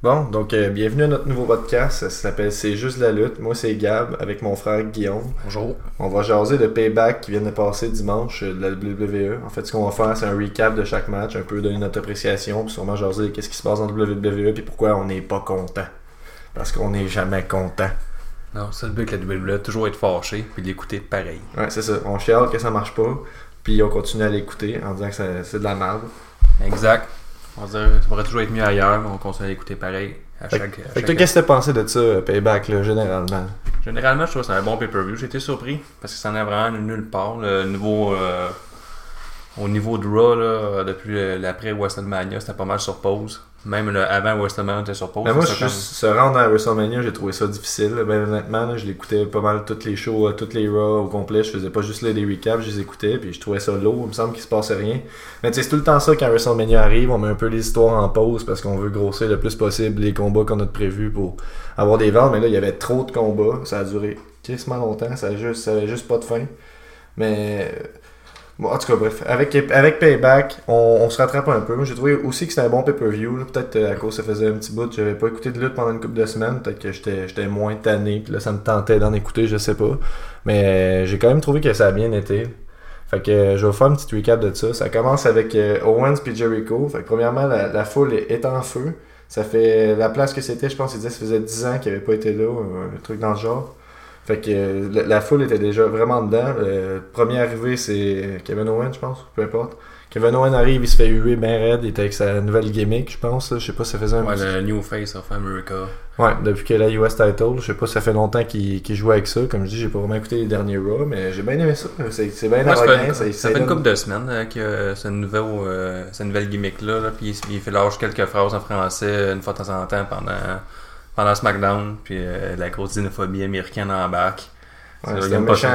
Bon, donc euh, bienvenue à notre nouveau podcast. Ça s'appelle C'est juste la lutte. Moi, c'est Gab avec mon frère Guillaume. Bonjour. On va jaser de Payback qui vient de passer dimanche euh, de la WWE. En fait, ce qu'on va faire, c'est un recap de chaque match, un peu donner notre appréciation, puis sûrement jaser qu'est-ce qui se passe dans WWE, puis pourquoi on n'est pas content. Parce qu'on n'est jamais content. Non, c'est le but avec la WWE, toujours être fâché puis l'écouter pareil. Ouais, c'est ça. On chiale que ça marche pas, puis on continue à l'écouter en disant que c'est de la merde. Exact. On va dire, ça pourrait toujours être mieux ailleurs, mais on continue à l'écouter pareil à chaque. fait qu'est-ce que t'as pensé de ça, euh, Payback, là, généralement? Généralement, je trouve que c'est un bon pay-per-view. J'ai été surpris parce que ça n'en vraiment nulle part. Le euh, au niveau de Raw, là, depuis l'après WrestleMania, c'était pas mal sur pause. Même le avant WrestleMania était sur pause. Mais Ben, moi, C'était juste se rendre à WrestleMania, j'ai trouvé ça difficile. Ben, honnêtement, là, je l'écoutais pas mal toutes les shows, euh, toutes les Raw au complet. Je faisais pas juste là, des recaps, je les écoutais, puis je trouvais ça lourd. Il me semble qu'il se passait rien. Mais tu sais, c'est tout le temps ça quand WrestleMania arrive. On met un peu les histoires en pause parce qu'on veut grossir le plus possible les combats qu'on a de prévus pour avoir des ventes. Mais là, il y avait trop de combats. Ça a duré quasiment longtemps. Ça, juste, ça avait juste pas de fin. Mais. Bon, en tout cas, bref, avec, avec Payback, on, on se rattrape un peu. J'ai trouvé aussi que c'était un bon pay-per-view. Peut-être euh, à cause ça faisait un petit bout, j'avais pas écouté de lutte pendant une couple de semaines. Peut-être que j'étais moins tanné, puis là, ça me tentait d'en écouter, je sais pas. Mais euh, j'ai quand même trouvé que ça a bien été. Fait que euh, je vais vous faire un petit recap de ça. Ça commence avec Owens puis Jericho. Fait que premièrement, la, la foule est, en feu. Ça fait la place que c'était, je pense qu'il disait ça faisait 10 ans qu'il avait pas été là, un truc dans le genre. Fait que euh, la, la foule était déjà vraiment dedans. Le premier arrivé, c'est Kevin Owens, je pense, peu importe. Kevin Owens arrive, il se fait huer bien raide, il était avec sa nouvelle gimmick, je pense. Je sais pas si ça faisait un Ouais, le New Face of America. Ouais, depuis qu'il a la US title, je sais pas si ça fait longtemps qu'il qu'il joue avec ça. Comme je dis, j'ai pas vraiment écouté les derniers Raw, mais j'ai bien aimé ça. C'est bien Ouais, ça fait arrogant. une, ça- ça ça fait une couple de semaines euh, que euh, ce nouveau, euh, cette nouvelle gimmick-là, là, puis il, il fait lâche quelques phrases en français une fois de temps en temps pendant, pendant SmackDown, puis euh, la grosse xénophobie américaine en bac. Ouais, c'est un méchant,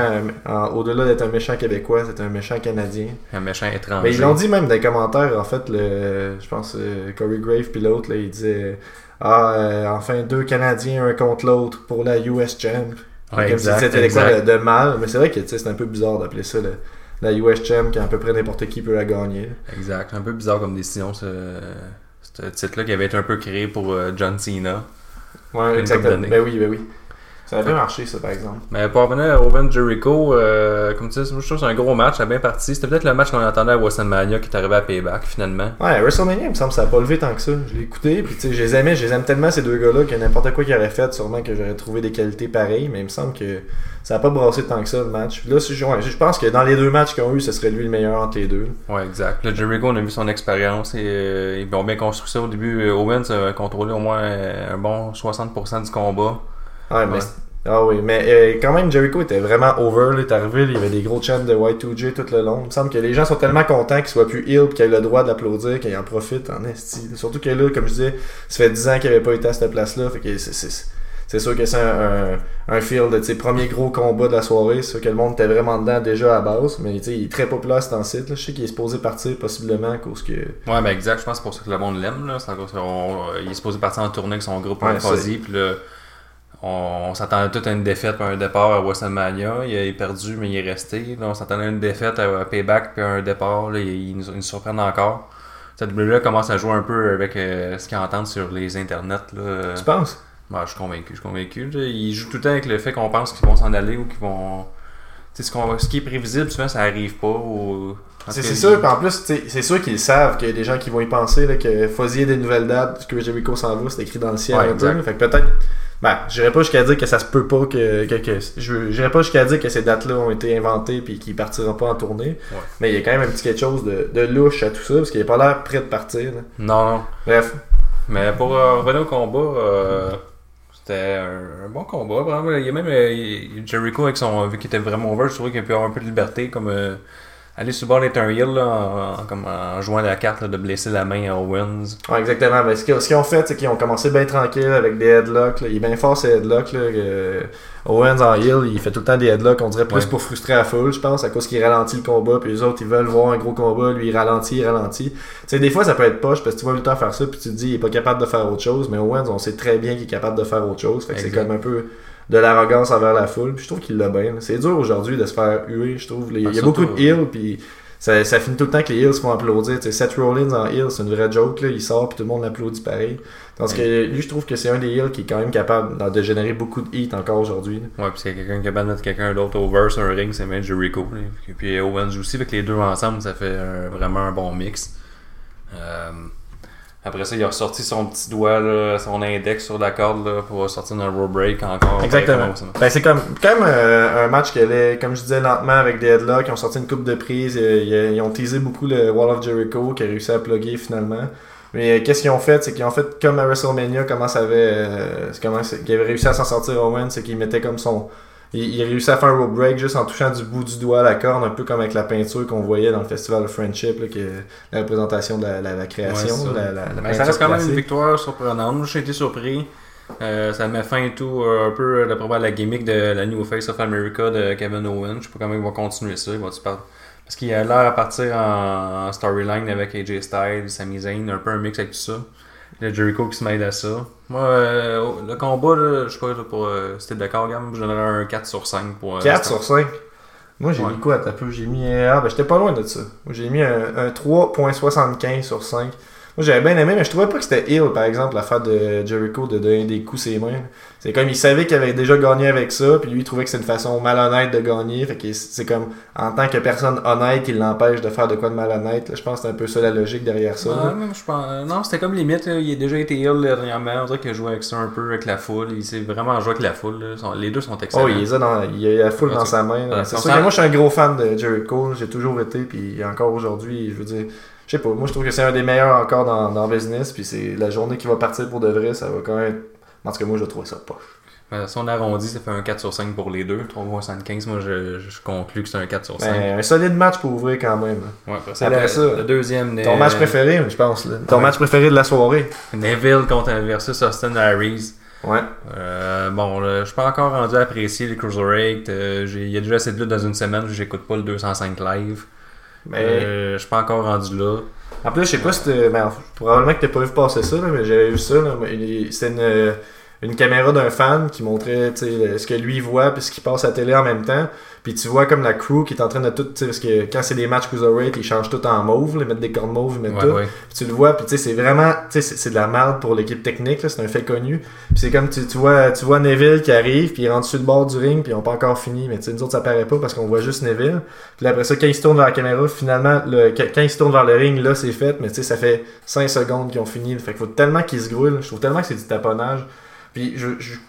en- au-delà d'être un méchant québécois, c'est un méchant canadien. Un méchant étranger. Mais ils l'ont dit même dans les commentaires, en fait, le, je pense euh, Corey Grave puis l'autre, il disait Ah, euh, enfin, deux Canadiens, un contre l'autre pour la US Champ. Ouais, Comme exact, si c'était exact. de, de mal, mais c'est vrai que c'est un peu bizarre d'appeler ça le- la US Champ quand à peu près n'importe qui peut la gagner. Exact. Un peu bizarre comme décision, ce, ce titre-là qui avait été un peu créé pour euh, John Cena. Ouais, exactement. Ben oui, ben oui. Ça a bien marché, ça, par exemple. Mais pour revenir à Owen Jericho, euh, comme tu dis, moi, je trouve que c'est un gros match, ça a bien parti. C'était peut-être le match qu'on attendait à WrestleMania qui est arrivé à Payback finalement. Ouais, WrestleMania, il me semble que ça a pas levé tant que ça. Je l'ai écouté, puis tu sais, je les aimais, je les aime tellement ces deux gars-là que n'importe quoi qu'ils auraient fait, sûrement que j'aurais trouvé des qualités pareilles, mais il me semble que ça a pas brassé tant que ça le match. Puis là, je, ouais, je pense que dans les deux matchs qu'ils ont eu, ce serait lui le meilleur entre les deux. Ouais, exact. Le Jericho, on a vu son expérience et euh, ils ont bien construit ça au début. Euh, Owens a contrôlé au moins un bon 60% du combat. Ouais, mais. Ah oui, mais euh, quand même, Jericho était vraiment over. Là, il est arrivé, il y avait des gros chants de Y2J tout le long. Il me semble que les gens sont tellement contents qu'il soit plus et qu'il ait le droit d'applaudir, qu'il en profite en esti. Surtout que là, comme je disais, ça fait 10 ans qu'il avait pas été à cette place-là. Fait que c'est- c'est c'est sûr que c'est un, un, un feel de ses premiers gros combats de la soirée. C'est sûr que le monde était vraiment dedans déjà à base. Mais il est très populaire ce temps-ci. là. Je sais qu'il est supposé partir possiblement à cause que. Ouais, ben exact. Je pense que c'est pour ça que le monde l'aime. il est supposé partir en tournée avec son groupe ouais. Puis là, on, on s'attendait tout à une défaite puis un départ à WrestleMania. Il a perdu, mais il est resté. Là, on s'attendait à une défaite à Payback puis un départ. Là, il, il nous, il surprend encore. Cette WWE commence à jouer un peu avec euh, ce qu'ils entendent sur les internets. Là. Tu penses? Ouais, je suis convaincu, je suis convaincu. Ils jouent tout le temps avec le fait qu'on pense qu'ils vont s'en aller ou qu'ils vont. Tu sais, ce, qu'on- ce qui est prévisible, souvent, ça arrive pas. Ou... C'est sûr, en plus, c'est sûr qu'ils savent qu'il y a des gens qui vont y penser, là, que ait des nouvelles dates, que Jericho s'en va, c'est écrit dans le ciel Ouais. Fait que peut-être. Ben, j'irais pas jusqu'à dire que ça se peut pas que. que, j'irais pas jusqu'à dire que ces dates-là ont été inventées puis qu'il partira pas en tournée. Ouais. Mais il y a quand même un petit quelque chose de, de louche à tout ça, parce qu'il a pas l'air prêt de partir. là. Non, non. Bref. Mais pour euh, revenir au combat, euh, c'était un, un bon combat. Vraiment. Il y a même euh, Jericho avec son. Vu qu'il était vraiment over, je trouvais qu'il pu avoir un peu de liberté. Comme euh, aller sur le bord d'être un heel là, en, comme en jouant la carte là, de blesser la main à Owens. Ouais, exactement. Mais ce qu'ils ce qu'ils ont fait, c'est qu'ils ont commencé bien tranquille avec des headlocks. là. Il est bien fort ces headlocks. Là, que Owens en heel, il fait tout le temps des headlocks. On dirait plus Ouais. pour frustrer la foule, je pense, à cause qu'il ralentit le combat. Puis les autres, ils veulent voir un gros combat. Lui, il ralentit, il ralentit. Tu sais, des fois, ça peut être poche parce que tu vois le temps faire ça. Puis tu te dis, il est pas capable de faire autre chose. Mais Owens, on sait très bien qu'il est capable de faire autre chose. Fait que c'est comme un peu de l'arrogance envers la foule. Puis je trouve qu'il l'a bien. C'est dur aujourd'hui de se faire huer, je trouve. Il y a Ah, beaucoup de heel. Puis ça, ça finit tout le temps que les Hills font applaudir. Seth Rollins en Hill, c'est une vraie joke, là. Il sort puis tout le monde l'applaudit pareil. Tandis que lui, je trouve que c'est un des Hills qui est quand même capable de générer beaucoup de hits encore aujourd'hui. Ouais, puis c'est quelqu'un qui est capable de mettre quelqu'un d'autre over sur un ring, c'est même Jericho. puis Owens aussi, avec les deux ensemble, ça fait un- vraiment un bon mix. Euh, après ça, il a ressorti son petit doigt, là, son index sur la corde là, pour sortir un row break encore. Exactement. Ben, c'est comme, quand même euh, un match qui allait, comme je disais, lentement avec des headlocks. Ils ont sorti une coupe de prise. euh, Ils, ils ont teasé beaucoup le Wall of Jericho qui a réussi à plugger finalement. Mais euh, qu'est-ce qu'ils ont fait? C'est qu'ils ont fait comme à WrestleMania, comment ça avait, euh, comment avait réussi à s'en sortir Owen, c'est qu'il mettait comme son. Il, il a réussi à faire un rope break juste en touchant du bout du doigt la corde, un peu comme avec la peinture qu'on voyait dans le festival Friendship, là, qui est la représentation de la, la- la création. Ouais, ça. la, la- la Mais peinture ça reste quand même une victoire surprenante. Moi, j'ai été surpris. Euh, ça met fin et tout euh, un peu d'après moi, à la gimmick de la New Face of America de Kevin Owens. Je sais pas comment il va continuer ça. Il va Parce qu'il a l'air à partir en, en storyline avec AJ Styles, Sami Zayn, un peu un mix avec tout ça. Le Jericho qui se mêle à ça. Moi, euh, le combat, là, je sais pas là, pour, euh, si t'es d'accord, Gam, je donnerais un 4 sur 5 pour. euh, 4 l'instant. sur 5. Moi, j'ai Ouais. mis quoi T'as peu J'ai mis. Ah, ben j'étais pas loin de ça. J'ai mis un, un 3.75 sur 5. Moi, j'avais bien aimé, mais je trouvais pas que c'était ill, par exemple, l'affaire de Jericho de donner des coups ses mains. C'est comme il savait qu'il avait déjà gagné avec ça, puis lui, il trouvait que c'est une façon malhonnête de gagner. Fait que c'est comme, en tant que personne honnête, il l'empêche de faire de quoi de malhonnête. là. Je pense que c'est un peu ça la logique derrière ça. Mais je pense- euh, non, c'était comme limite. là, il a déjà été ill dernièrement. On dirait qu'il a joué avec ça un peu avec la foule. Il s'est vraiment joué avec la foule. là. Les deux sont excellents. Oh, il les a dans, il a la foule Ouais, dans sa main. c'est sûr moi, je suis un gros fan de Jericho. J'ai toujours été, puis encore aujourd'hui, je veux dire, je sais pas. Moi, je trouve que c'est un des meilleurs encore dans, dans le business. Puis c'est la journée qui va partir pour de vrai, ça va quand même. En tout cas, moi, je trouve ça poche. Euh, si on arrondit, ça fait un 4 sur 5 pour les deux. 3,75. Moi, je, je conclus que c'est un 4 sur 5. Ben, un solide match pour ouvrir quand même. là. Ouais, après ça, après le, ça, le deuxième. Ton euh, match préféré, je pense. là. Ton Ouais. match préféré de la soirée. Neville contre versus Austin Harris. Ouais. Euh, bon, là, je suis pas encore rendu à apprécier les Cruiserweight. Euh, j'ai- Il y a déjà assez de luttes dans une semaine. J'écoute pas le 205 live. Mais Euh, je suis pas encore rendu là. en plus, je sais pas si t'as- ben, probablement que t'as pas vu passer ça, là, mais j'avais vu ça. là, C'était une, une caméra d'un fan qui montrait ce que lui voit puis ce qui passe à la télé en même temps. Puis tu vois comme la crew qui est en train de tout. Parce que quand c'est des matchs Cruiserweight, ils changent tout en mauve, ils mettent des cordes mauves, ils mettent Ouais, tout. ouais. Puis tu le vois, puis tu sais, c'est vraiment, tu sais, c'est de la merde pour l'équipe technique, là, c'est un fait connu. Puis c'est comme, tu, tu vois, tu vois Neville qui arrive, puis il rentre sur le bord du ring, puis ils ont pas encore fini, mais tu sais, nous autres, ça paraît pas parce qu'on voit juste Neville. Puis après ça, quand il se tourne vers la caméra, finalement, le, quand quand il se tourne vers le ring, là, c'est fait, mais tu sais, ça fait 5 secondes qu'ils ont fini. Fait qu'il faut tellement qu'ils se grouillent, je trouve tellement que c'est du taponnage. Puis je, je tu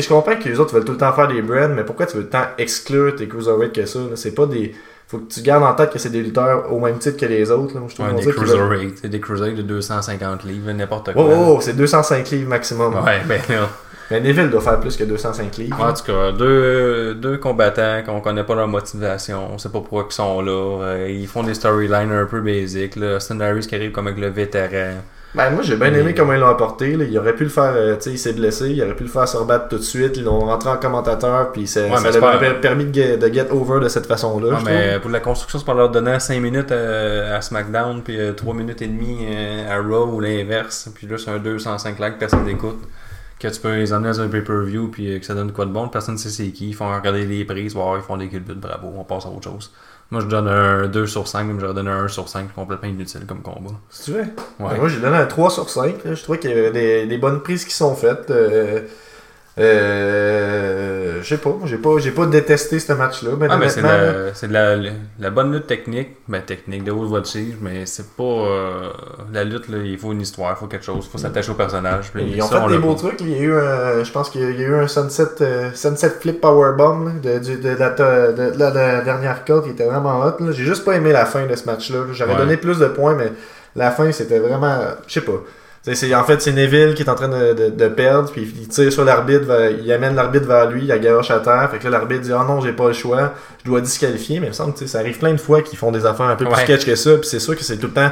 sais, je comprends que les autres veulent tout le temps faire des brands, mais pourquoi tu veux tant exclure tes cruiserweight que ça? C'est pas des. Faut que tu gardes en tête que c'est des lutteurs au même titre que les autres. Là. Moi, je trouve Ouais, des veulent- Cruiserweight. C'est des Cruiserweight de 250 livres, n'importe quoi. Oh, oh, c'est 205 livres maximum. Ouais, ben là. Mais Neville doit faire plus que 205 livres. En tout cas, deux, deux combattants qu'on connaît pas leur motivation, on sait pas pourquoi ils sont là. Euh, ils font des storylines un peu basiques. Là. Austin Harris qui arrive comme avec le vétéran. Ben, moi, j'ai bien Mais- aimé comment ils l'ont apporté. Là. Il aurait pu le faire, euh, tu sais, il s'est blessé, il aurait pu le faire se rebattre tout de suite. Ils l'ont rentré en commentateur, puis ça, Ouais, ça leur pas- permis de get, de get over de cette façon-là. Ouais, mais trouve. pour la construction, c'est pas leur donner 5 minutes à, à SmackDown, puis 3 minutes et demie euh, à Raw ou l'inverse. Puis là, c'est un 205 likes, personne n'écoute. Que tu peux les emmener dans un pay-per-view, puis euh, que ça donne quoi de bon, personne ne sait c'est qui. Ils font regarder les prises, voir, ils font des culbutes, bravo, on passe à autre chose. Moi, je donne un 2 sur 5, même j'aurais donné un 1 sur 5, complètement inutile comme combat. Si tu veux. Ouais. Ben, moi, j'ai donné un 3 sur 5. là. Je trouvais qu'il y avait des, des bonnes prises qui sont faites. Euh, euh, je sais pas, j'ai pas, j'ai pas détesté ce match-là. Ah, mais c'est la, c'est de la, la bonne lutte technique, ben technique de haute voltige, mais c'est pas euh, la lutte, là, il faut une histoire, il faut quelque chose, il faut s'attacher au personnage. puis Ils ont ça, fait on des beaux trucs. Il y a eu un, je pense qu'il y a eu un sunset, euh, sunset flip powerbomb de, de, la, de, de la- de la dernière carte qui était vraiment hot. là. J'ai juste pas aimé la fin de ce match-là. Ouais. donné plus de points, mais la fin c'était vraiment, je sais pas. C'est- c'est- en fait, c'est Neville qui est en train de, de- de perdre, puis il tire sur l'arbitre, il amène l'arbitre vers lui, il a garoche à terre, fait que là l'arbitre dit « Ah non, j'ai pas le choix, je dois disqualifier », mais il me semble que tu sais, ça arrive plein de fois qu'ils font des affaires un peu plus sketch que ça, puis c'est sûr que c'est tout le temps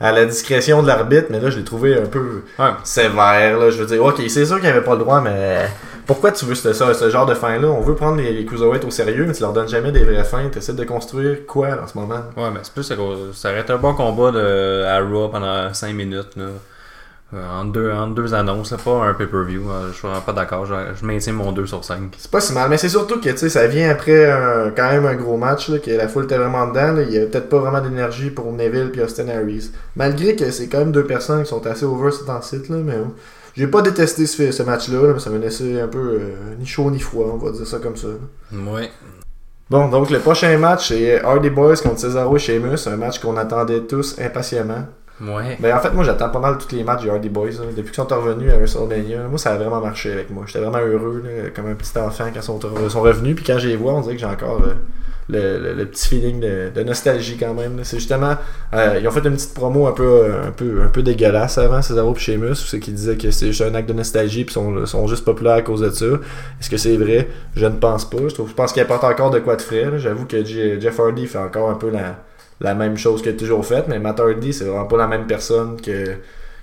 à la discrétion de l'arbitre, mais là je l'ai trouvé un peu Ouais. sévère, là. Je veux dire, ok, c'est sûr qu'il avait pas le droit, mais pourquoi tu veux ce, ce, genre de fin-là? On veut prendre les, les Cruiserweights au sérieux, mais tu leur donnes jamais des vraies fins. Tu essaies de construire quoi en ce moment? Ouais, mais c'est plus cause- ça aurait été un bon combat de, à Raw pendant 5 minutes. Là. Euh, en, deux, en deux annonces, c'est pas un pay-per-view. euh, Je suis pas d'accord. Je, je maintiens mon 2 sur 5. C'est pas si mal, mais c'est surtout que ça vient après un- quand même un gros match, là, que la foule était vraiment dedans. là. Il y avait peut-être pas vraiment d'énergie pour Neville et Austin Harris. Malgré que c'est quand même deux personnes qui sont assez over le site, là, mais euh, j'ai pas détesté ce, ce match-là, là, mais ça m'a laissé un peu euh, ni chaud ni froid, on va dire ça comme ça. Ouais. Bon, donc le prochain match, c'est Hardy Boys contre Cesaro et Sheamus, un match qu'on attendait tous impatiemment. Ouais. Ben, en fait, moi, j'attends pas mal tous les matchs des Hardy Boys. Depuis qu'ils sont revenus à WrestleMania, moi, ça a vraiment marché avec moi. J'étais vraiment heureux, là, comme un petit enfant, quand ils sont, re- sont revenus. Puis quand je les vois, on dirait que j'ai encore euh, le, le- petit feeling de, nostalgie quand même. C'est justement, euh, ils ont fait une petite promo un peu, euh, un peu, un peu dégueulasse avant, Cesaro et Sheamus, c'est qu'ils disaient que c'est juste un acte de nostalgie, puis sont, sont juste populaires à cause de ça. Est-ce que c'est vrai? Je ne pense pas. Je, trouve, je pense qu'il encore de quoi de frais. J'avoue que Jeff Hardy fait encore un peu la la même chose qu'il a toujours fait, mais Matt Hardy, c'est vraiment pas la même personne que,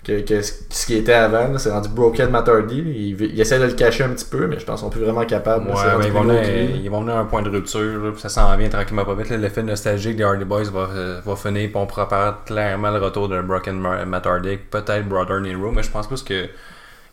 que, que ce qui était avant. C'est rendu broken Matt Hardy. Il, il essaie de le cacher un petit peu, mais je pense qu'on est plus vraiment capable. Ouais, ben, ils, vont venir, que lui. ils vont venir à un point de rupture, là, ça s'en vient tranquillement pas vite. L'effet nostalgique des Hardy Boys va, euh, va finir, puis on prépare clairement le retour de Broken Ma- Matt Hardy, peut-être Brother Nero, mais je pense plus que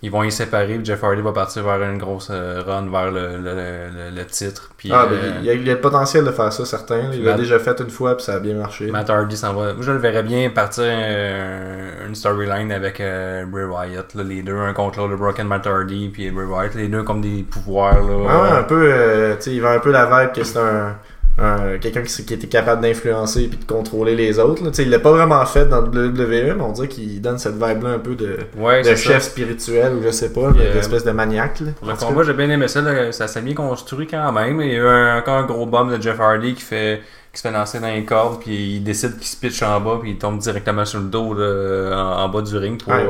ils vont y séparer, puis Jeff Hardy va partir vers une grosse euh, run vers le, le, le- le titre. Puis, Ah, ben, euh, il, y a, le potentiel de faire ça, certain. Il l'a déjà fait une fois, puis ça a bien marché. Matt Hardy s'en va. Moi, je le verrais bien partir euh, une storyline avec euh, Bray Wyatt, là, les deux, un contre l'autre, le Broken Matt Hardy, puis Bray Wyatt, les deux comme des pouvoirs. Là, ouais, un peu, euh, tu sais, il va un peu la vibe que c'est un, un- quelqu'un qui, qui était capable d'influencer puis de contrôler les autres. là. Tu sais, il l'a pas vraiment fait dans le WWE, mais on dirait qu'il donne cette vibe-là un peu de, Ouais, de chef ça. spirituel ou je sais pas, Puis, euh, d'espèce de maniaque. Là. Le combat, j'ai bien aimé ça. là. Ça s'est bien construit quand même. Il y a eu encore un gros bomb de Jeff Hardy qui fait qui se fait lancer dans les cordes, puis il décide qu'il se pitch en bas, puis il tombe directement sur le dos là, en, en bas du ring. Pour... Ouais,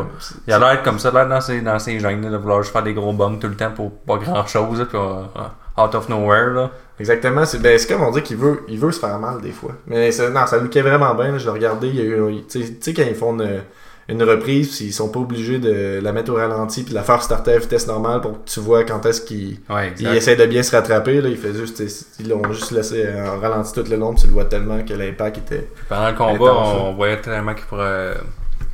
Il a l'air comme ça, l'air dans ses, dans ses gènes, de vouloir juste faire des gros bombs tout le temps pour pas grand chose, puis euh, out of nowhere. Là. Exactement, c'est ben, c'est comme on dit qu'il veut, il veut se faire mal des fois. Mais non, ça lookait vraiment bien, là, je l'ai regardé, il y a eu, tu sais- quand ils font une, une reprise, ils sont pas obligés de la mettre au ralenti puis de la faire starter à vitesse normale pour que tu vois quand est-ce qu'ils Ouais, essaient de bien se rattraper, là, ils, fait juste, ils l'ont juste laissé en ralenti tout le long, puis tu le vois tellement que l'impact était... Pendant le combat, Intense, on, voyait tellement qu'il pourrait.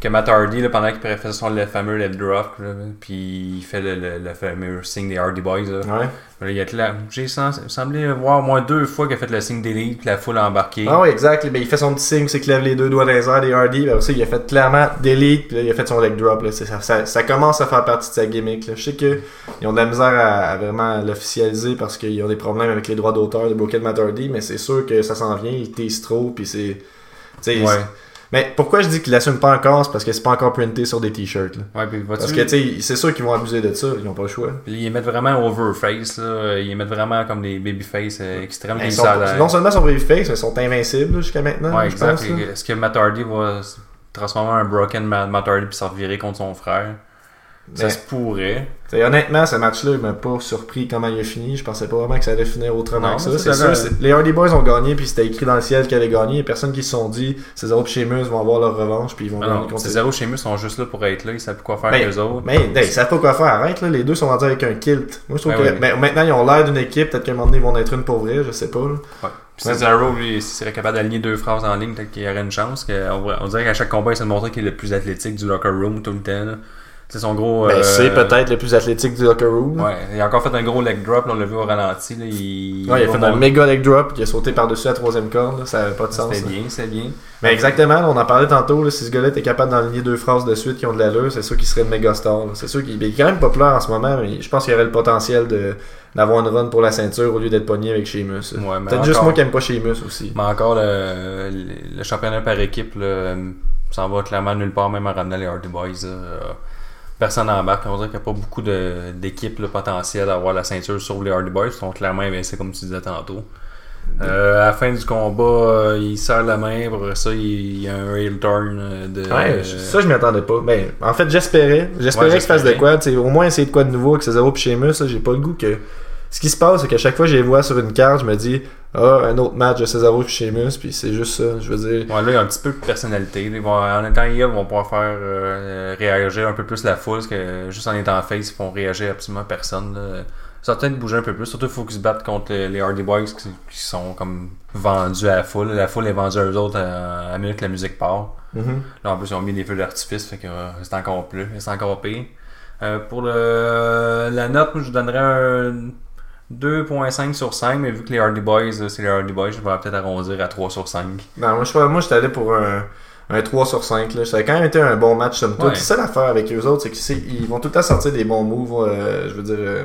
Que Matt Hardy, là, pendant qu'il faisait son le fameux left drop, là, puis il fait le, le, le fameux signe des Hardy Boys. Là. Ouais. Là, il a de la- J'ai semblé voir au moins deux fois qu'il a fait le signe d'élite, puis la foule a embarqué. Ah ouais, exact. Ben, il fait son petit signe, c'est qu'il lève les deux doigts dans les airs des Hardy. Ben, aussi, il a fait clairement puis là, il a fait son leg drop. Là. Ça, ça, ça commence à faire partie de sa gimmick. Là. Je sais qu'ils ont de la misère à, à vraiment l'officialiser parce qu'ils ont des problèmes avec les droits d'auteur de Broken Matt Hardy, mais c'est sûr que ça s'en vient, il tease trop, puis c'est... Ouais. Mais pourquoi je dis qu'il l'assume pas encore, c'est parce que c'est pas encore printé sur des t-shirts. là. Ouais, puis Parce que tu sais, c'est sûr qu'ils vont abuser de ça, ils ont pas le choix. Ils les mettent vraiment overface, là. Ils mettent vraiment comme des babyface euh, extrêmes. Ils sont, non seulement sont face, mais ils sont invincibles jusqu'à maintenant. Ouais. Est-ce que Matt Hardy va transformer un broken Ma- Matt Hardy puis se revirer contre son frère? Ça se pourrait. Honnêtement, ce match-là, il m'a pas surpris comment il a fini. Je pensais pas vraiment que ça allait finir autrement Non, que ça. C'est sûr, les Hardy Boys ont gagné, puis c'était écrit dans le ciel qu'ils allaient gagner. Il y a personne qui se sont dit, Cesaro et Sheamus vont avoir leur revanche, puis ils vont Ah gagner contre sont juste là pour être là. Ils savent plus quoi faire Ben, avec eux autres. Mais hey, ils savent pas quoi faire. Arrête, là. Les deux sont rendus avec un kilt. Moi, je trouve Ben que oui. maintenant, ils ont l'air d'une équipe. Peut-être qu'à un moment donné, ils vont être une pour vrai. Je sais pas. là. Ouais. Puis Cesaro, lui, s'il serait capable d'aligner deux phrases en ligne, peut-être qu'il y aurait une chance. On, dirait qu'à chaque combat, il s'est montré qu'il est le plus athlétique du locker room tout le temps. là. C'est son gros. Ben, euh, c'est peut-être le plus athlétique du locker room. Ouais, il a encore fait un gros leg drop, là, on l'a vu au ralenti. Là, il... Ouais, il a fait un méga leg drop, qui a sauté par-dessus la troisième corde. là. Ça avait pas de sens. Là. bien, c'était bien. Mais exactement, on en parlait tantôt, si ce gars-là était capable d'enligner deux phrases de suite qui ont de l'allure, c'est sûr qu'il serait une méga star. C'est sûr qu'il il est quand même populaire en ce moment, mais je pense qu'il aurait le potentiel de d'avoir une run pour la ceinture au lieu d'être pogné avec Sheamus. Ouais, Peut-être juste moi qui aime pas Sheamus aussi. Mais encore, le, le, le championnat par équipe là, s'en va clairement nulle part, même à ramener les Hardy Boys. là. Personne n'embarque. On dirait qu'il n'y a pas beaucoup d'équipes potentielles à avoir la ceinture sur les Hardy Boys. Ils sont clairement invincés, comme tu disais tantôt. Euh, à la fin du combat, euh, il serre la main. Pour ça, il, y a un heel turn euh, de. Ouais, ça je m'y attendais pas. Ben, en fait, j'espérais. J'espérais Ouais, qu'il se fasse de quoi. au moins essayer de quoi de nouveau avec Cesaro et Sheamus. J'ai pas le goût que. Ce qui se passe, c'est qu'à chaque fois que je les vois sur une carte, je me dis Ah, un autre match de Cesaro et Sheamus, puis c'est juste ça. Je veux dire. Ouais, là, il y a un petit peu de personnalité. Ils vont- en étant heel, ils vont pouvoir faire euh, réagir un peu plus la foule, parce que juste en étant face, ils font réagir absolument personne. là. Ça va peut-être bouger un peu plus. Surtout, il faut qu'ils se battent contre les, les Hardy Boys qui, qui sont comme vendus à la foule. La foule est vendue à eux autres à, à minute que la musique part. Mhm. Là, en plus, ils ont mis des feux d'artifice, fait que euh, c'est encore plus, c'est encore pire. Euh, pour le, la note, moi, je donnerais un 2.5 sur 5, mais vu que les Hardy Boys, euh, c'est les Hardy Boys, je vais peut-être arrondir à 3 sur 5. Non, moi, je moi, j'étais allé pour un, un 3 sur 5. Là. Ça a quand même été un bon match, somme toute. Ouais. C'est ça l'affaire avec eux autres, c'est qu'ils vont tout le temps sortir des bons moves. euh, je veux dire, euh,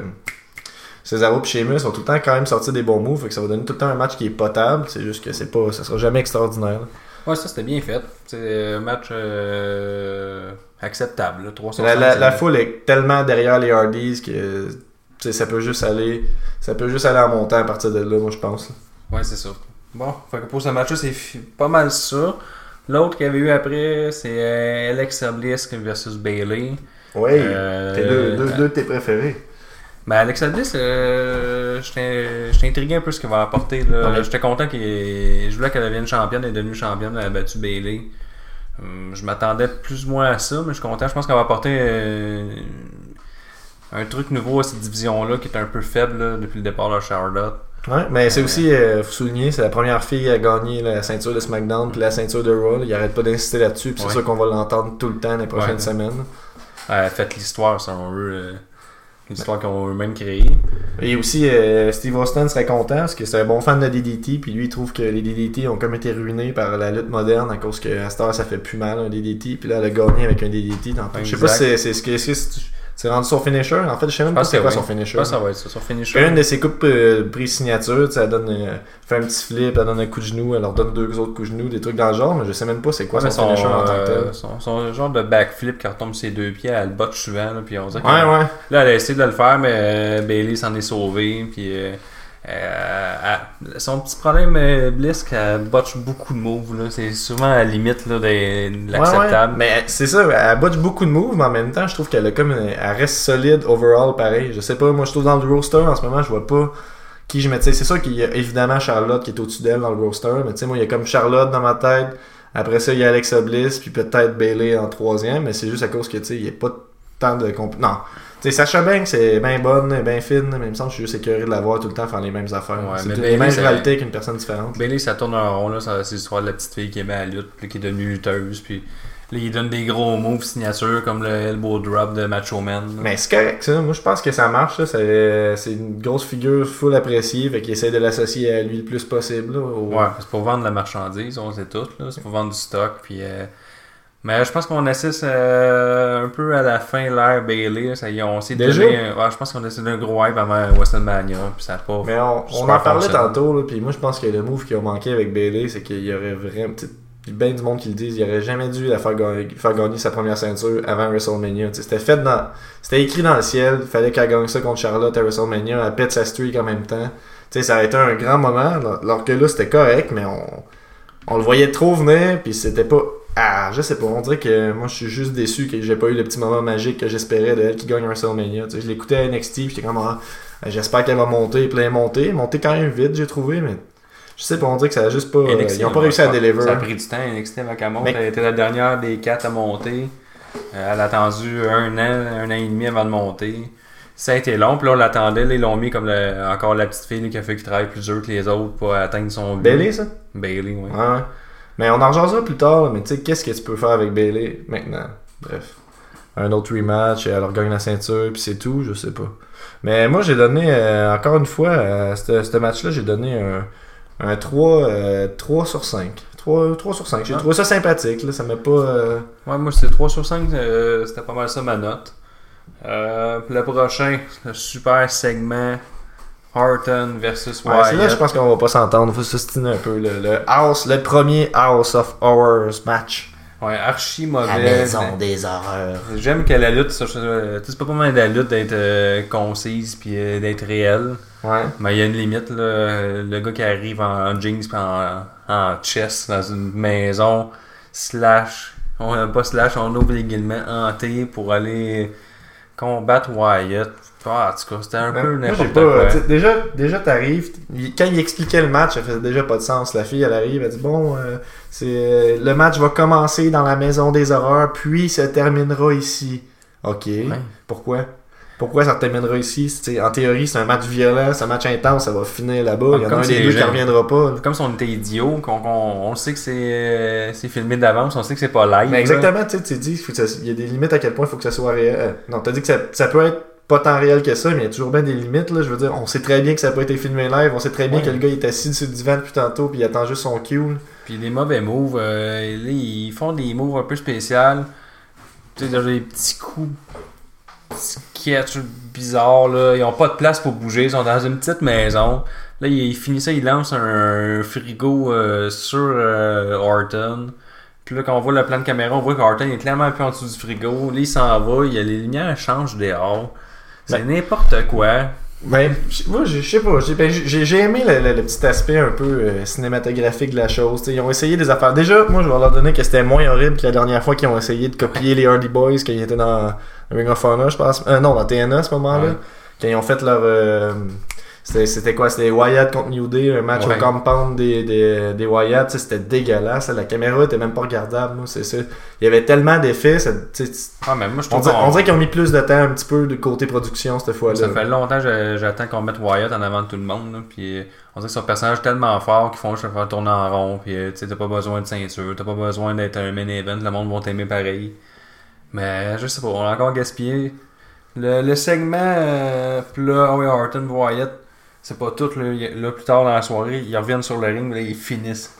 Cesaro et Sheamus vont tout le temps quand même sortir des bons moves. Fait que ça va donner tout le temps un match qui est potable. C'est juste que c'est pas, ça sera jamais extraordinaire. là. Ouais, ça c'était bien fait. C'est un match euh, acceptable, là, 3 sur La, 5. la, la foule est tellement derrière les Hardys que tu sais, ça peut juste aller ça peut juste aller en montant à partir de là, moi je pense. là. Ouais, c'est ça. Bon, fait que pour ce match-là, c'est pas mal ça. L'autre qu'il y avait eu après, c'est euh, Alexa Bliss versus Bailey. Oui, Euh, t'es deux, deux, deux de tes préférés. Ben, Alexa Bliss, euh, j'étais intrigué un peu ce qu'elle va apporter. J'étais content qu'elle. Je voulais qu'elle devienne championne, elle est devenue championne, elle a battu Bailey. Hum, je m'attendais plus ou moins à ça, mais je suis content. Je pense qu'elle va apporter euh, un truc nouveau à cette division-là qui est un peu faible là, depuis le départ de Charlotte. Ouais, mais c'est aussi, euh, faut souligner, c'est la première fille à gagner la ceinture de SmackDown puis la ceinture de Raw. Il arrête pas d'insister là-dessus, puis c'est Ouais. sûr qu'on va l'entendre tout le temps les prochaines Ouais. semaines. Elle a fait l'histoire, selon eux. euh, l'histoire qu'ils ont eux-mêmes créée. Et aussi, euh, Steve Austin serait content parce que c'est un bon fan de DDT, puis lui il trouve que les DDT ont comme été ruinés par la lutte moderne à cause que à cette heure ça fait plus mal un DDT, puis là elle a gagné avec un DDT. Je sais pas si c'est ce que c'est rendu son finisher. En fait, je sais même Je pas c'est quoi oui. son Je finisher. pense que ça va être ça, son finisher. Quand une de ses coupes euh, prise signature, tu sais, elle donne euh, fait un petit flip, elle donne un coup de genou, elle leur donne deux autres coups de genou, des trucs dans le genre, mais je sais même pas c'est quoi Ouais, mais son, finisher en tant que tel. euh, son, son genre de backflip qui retombe ses deux pieds, elle le botte souvent, là, puis on dirait que- Ouais, ouais. Là, elle a essayé de le faire, mais euh, Bailey s'en est sauvé. Puis, euh, euh, elle- son petit problème, euh, Bliss, qu'elle botche beaucoup de moves. là. C'est souvent à la limite là, de, de l'acceptable. ouais. Mais c'est ça, elle botche beaucoup de moves, mais en même temps, je trouve qu'elle a comme une- elle reste solide overall pareil. Je sais pas, moi je trouve dans le roster en ce moment, je vois pas qui je mettais. C'est sûr qu'il y a évidemment Charlotte qui est au-dessus d'elle dans le roster, mais tu sais, moi il y a comme Charlotte dans ma tête. Après ça, il y a Alexa Bliss, puis peut-être Bailey en troisième, mais c'est juste à cause que tu sais, il y a pas tant de comp... Non. Tu sais, Sacha Banks, c'est bien bonne, bien fine, mais il me semble que je suis juste écœuré de la voir tout le temps faire les mêmes affaires. Ouais, c'est mais tout- Bailey, les mêmes c'est- rivalités avec une personne différente. Bailey, ça tourne en rond. là. C'est l'histoire de la petite fille qui aimait la lutte, puis qui est devenue lutteuse. Puis là, il donne des gros moves signature comme le elbow drop de Macho Man. là. Mais c'est correct, ça. Moi, je pense que ça marche. C'est c'est une grosse figure full appréciée. Fait qu'il essaie de l'associer à lui le plus possible. là, au- Ouais, c'est pour vendre la marchandise, on sait tout. là. C'est pour vendre du stock. Puis, euh, Mais je pense qu'on assiste euh, un peu à la fin l'ère Bailey. Ça y est, on s'est Déjà? donné. un- ouais, je pense qu'on a donné un gros hype avant WrestleMania. Puis ça a pas. Mais on, en parlait tantôt. Là, puis moi, je pense que le move qui a manqué avec Bailey, c'est qu'il y aurait vraiment. a bien du monde qui le disent. Il aurait jamais dû la faire, gagner, faire gagner sa première ceinture avant WrestleMania. C'était fait dans. C'était écrit dans le ciel. Il fallait qu'elle gagne ça contre Charlotte à WrestleMania. Elle pète sa streak en même temps. Tu sais, ça a été un grand moment. alors- Alors que là, c'était correct, mais on, on le voyait trop venir. Puis c'était pas. Ah, je sais pas. On dirait que moi, je suis juste déçu que j'ai pas eu le petit moment magique que j'espérais de elle qui gagne WrestleMania. Tu sais, je l'écoutais à NXT. Puis j'étais comme. Ah, J'espère qu'elle va monter, plein monter. Monter quand même vite, j'ai trouvé, mais je sais pas, on dirait que ça a juste pas. euh, NXT, ils ont pas réussi à deliver. Ça a pris du temps. NXT avant qu'elle monte. Mais- Elle était la dernière des quatre à monter. Euh, elle a attendu un an, un an et demi avant de monter. Ça a été long, puis là on l'attendait. Ils l'ont mis comme le- encore la petite fille qui a fait qu'il travaille plus dur que les autres pour atteindre son but. Bailey, ça? Bailey. Ouais, ouais. Mais on en rejoindra plus tard, là, mais tu sais, qu'est-ce que tu peux faire avec Bailey maintenant? Bref. Un autre rematch, elle regagne la ceinture, puis c'est tout, je sais pas. Mais moi, j'ai donné, euh, encore une fois, à ce ce match-là, j'ai donné un, un 3, euh, 3 sur 5. 3, 3 sur 5. J'ai trouvé ça sympathique, là, ça m'a pas. euh, Ouais, moi c'était 3 sur 5, euh, c'était pas mal ça ma note. Euh, le prochain, le super segment Horton versus Ouais, Wyatt. c'est là, je pense qu'on va pas s'entendre. Faut s'ostiner un peu. Le, le House, le premier House of Horrors match. Ouais, archi La mauvais. maison des horreurs. J'aime que la lutte, euh, tu sais, c'est pas pas mal de la lutte d'être euh, concise puis euh, d'être réelle. Ouais. Mais il y a une limite, là. Le gars qui arrive en jeans pis en, en chest dans une maison, slash, on n'a pas slash, on ouvre les guillemets hanté pour aller combattre Wyatt. Ah, en tout cas, c'était un peu n'importe pas. quoi. sais, Déjà, déjà t'arrives. Quand il expliquait le match, ça faisait déjà pas de sens. La fille, elle arrive, elle dit Bon, euh, c'est euh, le match va commencer dans la maison des horreurs, puis se terminera ici. Ok. Pourquoi? Pourquoi ça terminera ici? En théorie, c'est un match violent, c'est un match intense, ça va finir là-bas. Il y en a un des deux qui reviendra pas. là. Comme si on était idiots, qu'on, on sait que c'est, euh, c'est filmé d'avance, on sait que c'est pas live. Mais exactement, tu sais, tu dis, il y a des limites à quel point il faut que ça soit réel. Non, t'as dit que ça, ça peut être pas tant réel que ça, mais il y a toujours bien des limites, là. Je veux dire, on sait très bien que ça n'a pas été filmé live, on sait très bien Ouais. que le gars il est assis sur le divan depuis tantôt, puis il attend juste son cue. là. Puis les mauvais moves, euh, là, ils font des moves un peu spéciaux. Tu sais, des petits coups sketch bizarres, là. Ils ont pas de place pour bouger, ils sont dans une petite maison. Là, il, finit ça, il lance un frigo euh, sur euh, Orton. Puis là, quand on voit le plan de caméra, on voit qu'Orton est clairement un peu en dessous du frigo. Là, il s'en va, il y a les lumières changent dehors. C'est n'importe quoi. Ben, moi, je sais pas, j'ai ben, aimé le, le- le petit aspect un peu euh, cinématographique de la chose. T'sais, ils ont essayé des affaires. Déjà, moi, je vais leur donner que c'était moins horrible que la dernière fois qu'ils ont essayé de copier les Hardy Boys quand ils étaient dans Ring of Honor, je pense. Euh, non, dans TNA à ce moment-là. Ouais. Quand ils ont fait leur. euh, c'était quoi? C'était Wyatt contre New Day, un match Ouais. au compound des, des, des Wyatt. C'était dégueulasse. La caméra était même pas regardable. moi, C'est ça. Il y avait tellement d'effets. Ah, mais moi, je On dirait, qu'on- on dirait qu'ils ont mis plus de temps un petit peu de côté production cette fois-là. Ça fait longtemps que j'attends qu'on mette Wyatt en avant de tout le monde. là, puis euh, on dirait que son personnage est tellement fort qu'ils font juste faire tourner en rond. Puis euh, t'as pas besoin de ceinture, t'as pas besoin d'être un main event, le monde va t'aimer pareil. Mais je sais pas, on a encore gaspillé. Le, le segment, euh, là, Owen Horton, Wyatt, c'est pas tout. Là, là, plus tard dans la soirée, ils reviennent sur le ring, là, ils finissent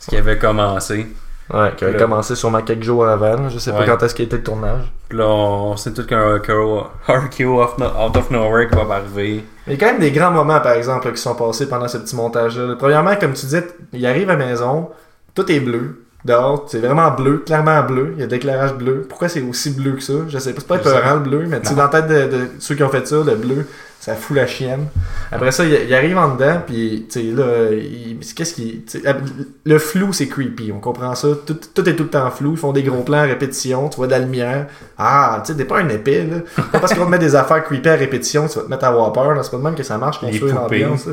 ce qui avait commencé. Ouais, qui avait Là. commencé sûrement quelques jours avant. là. Je sais Ouais. pas quand est-ce qu'il était le tournage. Puis là, on sait tout qu'un RKO off no- out of nowhere qui va arriver. Il y a quand même des grands moments, par exemple, qui sont passés pendant ce petit montage-là. Premièrement, comme tu disais, il arrive à la maison, tout est bleu. Dehors, c'est vraiment bleu, clairement bleu. Il y a d'éclairage bleu. Pourquoi c'est aussi bleu que ça? Je sais pas, c'est pas épeurant le bleu, mais tu dans la tête de, de ceux qui ont fait ça, le bleu, ça fout la chienne. Après ça, il, il arrive en dedans, puis tu sais, là, qu'est-ce qui. Le flou, c'est creepy, on comprend ça. Tout, tout est tout le temps flou. Ils font des gros plans à répétition, tu vois de la lumière. Ah, tu sais, t'es pas un épée, là. Pas parce qu'on te met des affaires creepy à répétition, tu vas te mettre à avoir peur. C'est pas de même que ça marche, construire une ambiance.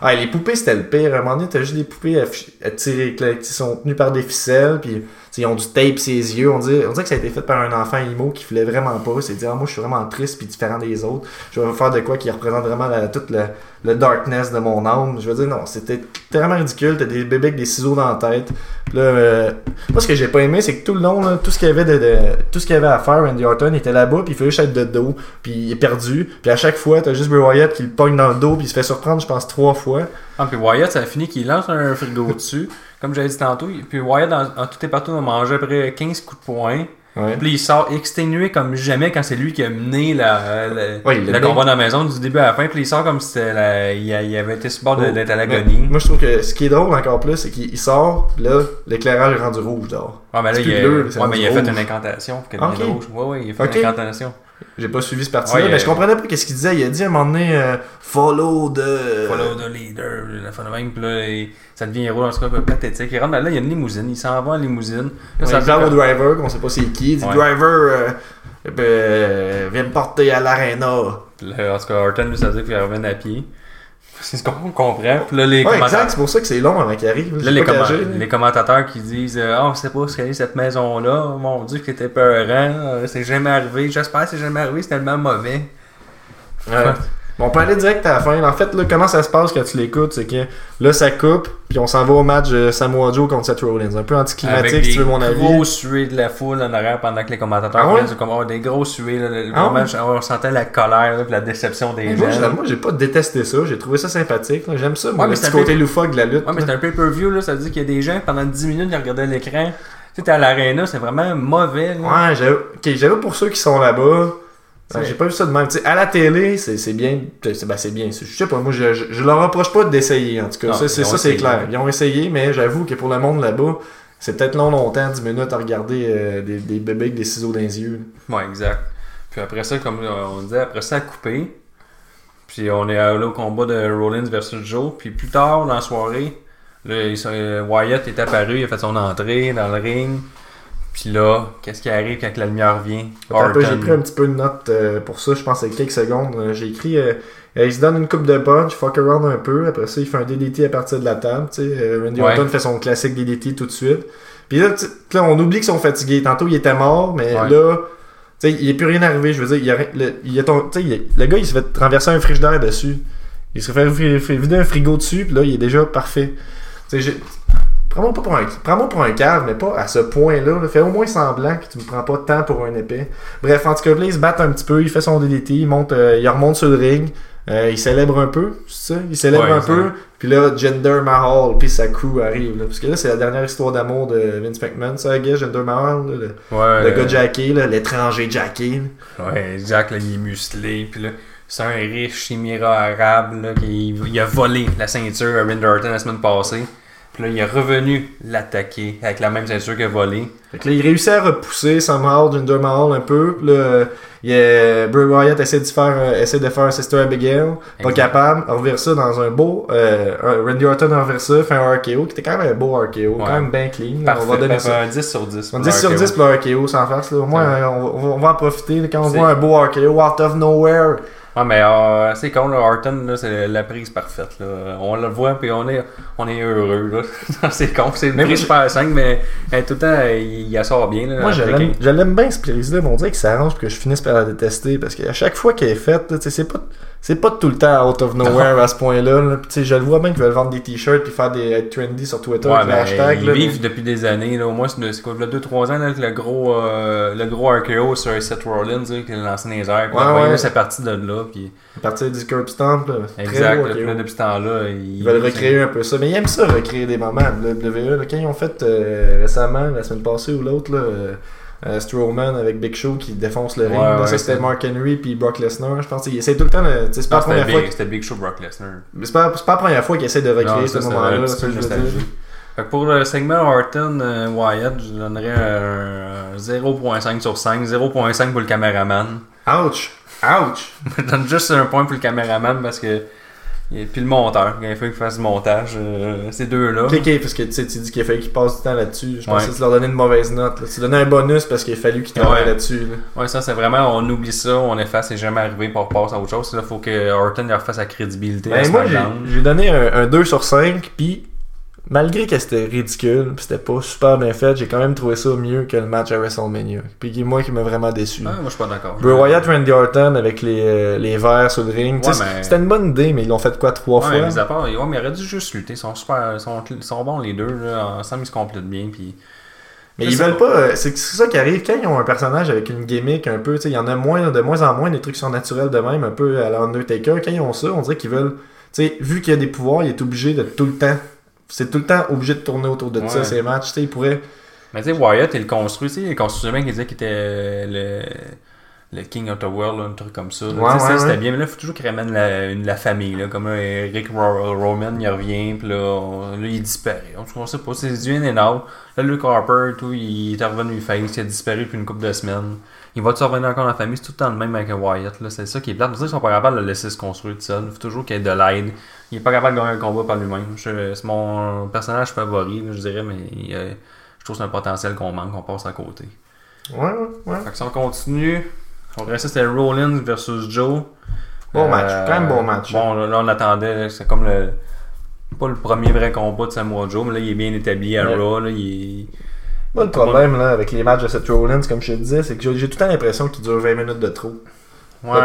Ah, les poupées, c'était le pire. À un moment donné, t'as juste des poupées attirées, cla- qui sont tenues par des ficelles, puis tu sais, ils ont du tape ses yeux. On dirait, on dirait que ça a été fait par un enfant imo qui voulait vraiment pas. C'est dire, ah, moi, je suis vraiment triste puis différent des autres. Je vais faire de quoi qui représente vraiment la- toute le, darkness de mon âme. Je veux dire, non, c'était tellement ridicule. T'as des bébés avec des ciseaux dans la tête. Là, euh, moi, ce que j'ai pas aimé, c'est que tout le long, là, tout ce qu'il y avait de, tout ce qu'il à faire, Randy Orton était là-bas, puis il fait juste être de dos, puis il est perdu. Puis à chaque fois, t'as juste Bray Wyatt qui le pogne dans le dos, puis il se fait surprendre, je pense, trois fois. Ah, puis Wyatt, ça a fini qu'il lance un frigo dessus, comme j'avais dit tantôt. Puis Wyatt, en, en tout et partout, a mangé à peu près 15 coups de poing. Ouais. Puis il sort exténué comme jamais quand c'est lui qui a mené la, la- Ouais, l'a combat dans la maison du début à la fin. Puis il sort comme si la- il, avait été sur bord Oh. d'être à l'agonie. Moi, je trouve que ce qui est drôle encore plus, c'est qu'il il sort, puis là, l'éclairage est rendu rouge dehors. Ouais, mais là, il, a, bleu, ouais, mais il a fait rouge. une incantation pour qu'elle rouge. Ouais, ouais, il a fait une incantation. J'ai pas suivi ce parti-là, Ouais, mais euh, je comprenais pas qu'est-ce qu'il disait. Il a dit à un moment donné, euh, follow the. Follow the leader, la fin de même, puis là, ça devient héros, en tout cas, un peu pathétique. Il rentre là, il y a une limousine, il s'en va en limousine. Là, Ouais, ça il parle au driver, qu'on sait pas c'est qui. Il dit Ouais. Driver, euh, euh, viens me porter à l'arena. En tout cas, Horton, lui, ça veut dire qu'il revient à pied. C'est ce qu'on comprend. Puis là, les Ouais, exact, c'est pour ça que c'est long avant qu'il arrive. Là, les, commentateurs qui disent euh, Ah, on sait pas ce qu'est cette maison-là. Mon Dieu, que c'était peurant. Euh, C'est jamais arrivé. J'espère que c'est jamais arrivé. C'est tellement mauvais. Ouais. Bon, on peut aller direct à la fin. En fait, là, comment ça se passe quand tu l'écoutes, c'est que là, ça coupe, puis on s'en va au match de Samoa Joe contre Seth Rollins. Un peu anticlimatique, si des tu veux mon avis. gros suées de la foule en arrière pendant que les commentateurs Ah ouais? comme oh, des gros suées. Là, le- Ah? On sentait la colère là, puis la déception des gens. moi, j'ai pas détesté ça. J'ai trouvé ça sympathique. J'aime ça, moi, Ouais, le c'est petit côté peu- loufoque de la lutte. Ouais, mais c'est un pay-per-view, là. Ça veut dire qu'il y a des gens, pendant 10 minutes, ils regardaient l'écran. Tu sais, t'es à l'aréna, c'est vraiment mauvais. Là. Ouais, j'avoue pour ceux qui sont là-bas. Ouais, J'ai pas vu ça de même. À la télé, c'est bien. C'est ben, bien. Je sais pas, moi, je, je, je leur reproche pas d'essayer, en tout cas. Non, ça, c'est clair. Ils ont essayé, mais j'avoue que pour le monde là-bas, c'est peut-être long, longtemps, 10 minutes à regarder euh, des, des bébés avec des ciseaux dans les yeux. Ouais, exact. Puis après ça, comme euh, on disait, après ça, à couper. Puis on est allé au combat de Rollins versus Joe. Puis plus tard dans la soirée, là, euh, Wyatt est apparu, il a fait son entrée dans le ring. Puis là, qu'est-ce qui arrive quand la lumière vient? J'ai pris un petit peu de note euh, pour ça, je pense que quelques secondes. Euh, J'ai écrit euh, il se donne une coupe de punch, fuck around un peu. Après ça, il fait un DDT à partir de la table. Tu sais, Randy Ouais. Orton fait son classique DDT tout de suite. Puis là, tu- là, on oublie qu'ils sont fatigués. Tantôt, il était mort, mais Ouais. là, Tu sais, il est plus rien arrivé, je veux dire, il y a, rien- le, il a ton, tu sais, il a- le gars, il se fait renverser un frigidaire dessus. Il se fait, vider un frigo dessus, puis là, il est déjà parfait. Tu sais, j'ai- prends-moi pas pour un, prends-moi pour un cave, mais pas à ce point-là. là. Fais au moins semblant que tu me prends pas de temps pour un épais. Bref, en tout cas, là, il se bat un petit peu, il fait son DDT, il monte, euh, il remonte sur le ring, euh, il célèbre un peu, c'est ça? Il célèbre Ouais, un ça. peu, puis là, Jinder Mahal, puis sa crew arrive, là. Parce que là, c'est la dernière histoire d'amour de Vince McMahon, ça, I guess, Jinder Mahal, là, le, Ouais, le euh, gars Jacké, là, l'étranger Jacké. là. Ouais, Jack, là, il est musclé. Puis là, c'est un riche chimira arabe là, qui il a volé la ceinture à Randy Orton la semaine passée. Puis là, il est revenu l'attaquer avec la même ceinture qu'il a volée. Fait que là, il réussit à repousser somehow Jinder Mahal un peu. Puis là, il a Bray Wyatt essaie de faire, euh, essaie de faire Sister Abigail. Pas capable. On revire ça dans un beau. Euh, un- Randy Orton revire ça, fait un RKO, qui était quand même un beau RKO, quand même bien clean. Parfait, on va donner parfait, ça. un 10 sur 10. On pour 10 sur RKO. 10 pour le RKO sans farce. Là. Au moins, on, va, on va- en profiter. quand on voit un beau RKO out of nowhere. Ouais, mais euh, c'est con, là, Orton, là, c'est la prise parfaite. Là. On le voit, puis on est, on est heureux. Là. c'est con, c'est une Mais prise super 5, mais tout le temps, il, il sort bien. Là, Moi, je l'aime qu'il- je l'aime bien, cette prise-là, mais on dirait que ça arrange pour que je finisse par la détester. Parce qu'à chaque fois qu'elle est faite, là, tu sais, c'est pas, c'est pas tout le temps out of nowhere à ce point-là. là. Puis, je le vois bien qu'ils veulent vendre des t-shirts puis faire des être trendy sur Twitter Ouais, avec ben, hashtag. ils là, vivent depuis des années. Là. Au moins, c'est quoi, 2-3 ans, là, que le gros, euh, le gros RKO sur Seth Rollins, qui a lancé les airs. Puis Ouais, ouais. là, c'est parti de là. Puis, À partir du curb stomp, là. Très exact. là, depuis ce temps-là, ils, Ils veulent recréer un peu ça. Mais ils aiment ça, recréer des moments. Le WWE, quand ils ont fait euh, récemment, la semaine passée ou l'autre, là, euh, euh, Strowman avec Big Show qui défonce le ring. Ouais, Là, ouais, ça, c'était Mark Henry puis Brock Lesnar. Je pense qu'ils essaient tout le temps C'est pas, Ah, la première fois c'était Big Show Brock Lesnar. Mais c'est pas, la première fois qu'ils essaient de recréer Non, ce ça, moment-là, pour le segment Orton euh, Wyatt, je donnerais un 0.5 sur 5. 0.5 pour le caméraman. Ouch! Ouch! Je donne juste un point pour le caméraman parce que. Et puis le monteur, quand il faut qu'il fasse du montage, euh, ces deux-là. Ok, parce que tu sais, tu dis qu'il a fallu qu'il passe du temps là-dessus. Je pensais Ouais. que tu leur donnais une mauvaise note. Là. Tu donnais un bonus parce qu'il a fallu qu'il travaille Ouais. là-dessus. là. Ouais, ça c'est vraiment, on oublie ça, on efface, c'est jamais arrivé pour passer à autre chose. Là, faut que Orton il refasse sa crédibilité. Ben, moi, j'ai donné un, un 2 sur 5, puis malgré que c'était ridicule, puis c'était pas super bien fait, j'ai quand même trouvé ça mieux que le match à WrestleMania. Puis moi qui m'a vraiment déçu. Ah, moi je suis pas d'accord. Bray Wyatt, Randy Orton avec les, euh, les verres sur le ring. Ouais, mais- C'était une bonne idée, mais ils l'ont fait quoi trois Ouais, fois? mis à part, ouais, mais il aurait dû juste lutter. Ils sont super, ils sont, ils sont bons les deux, là. ensemble ils se complètent bien. Puis... Mais ils veulent pas. euh, C'est c'est ça qui arrive quand ils ont un personnage avec une gimmick un peu. Il y en a moins, de moins en moins des trucs qui sont naturels de même, un peu à l'Undertaker. Quand ils ont ça, on dirait qu'ils veulent. Tu sais, vu qu'il y a des pouvoirs, il est obligé de tout le temps. C'est tout le temps obligé de tourner autour de ça, Ouais. ces matchs. Tu sais, il pourrait. Mais tu sais, Wyatt, il le construit, tu sais, il construisait bien qu'il disait qu'il était le, le King of the World, là, un truc comme ça. Ouais, Tu sais, ça, ouais, c'était bien, mais là, il faut toujours qu'il ramène la, une- la famille, là, comme là, Eric Ro- Roman, il revient, puis là, on- là, il disparaît. On ne sait pas, c'est du in and out. Là, Luke Harper, tout, il est revenu face, il a disparu depuis une couple de semaines. Il va-tu revenir encore dans la famille? C'est tout le temps le même avec Wyatt, là. C'est ça qui est plate. Pour ça qu'ils sont pas capables de le laisser se construire tout seul. Il faut toujours qu'il y ait de l'aide. Il est pas capable de gagner un combat par lui-même. C'est mon personnage favori, je dirais, mais euh, je trouve que c'est un potentiel qu'on manque, qu'on passe à côté. Ouais, ouais, ouais. Fait que si on continue, on reste c'était Rollins versus Joe. Bon match, quand même bon match. Bon, là, là, on attendait, c'est comme le. Pas le premier vrai combat de Samoa Joe, mais là il est bien établi à. Raw. Là, il est- Moi, le problème là, avec les matchs de Seth Rollins, comme je te disais, c'est que j'ai tout le temps l'impression qu'il dure 20 minutes de trop. Ouais.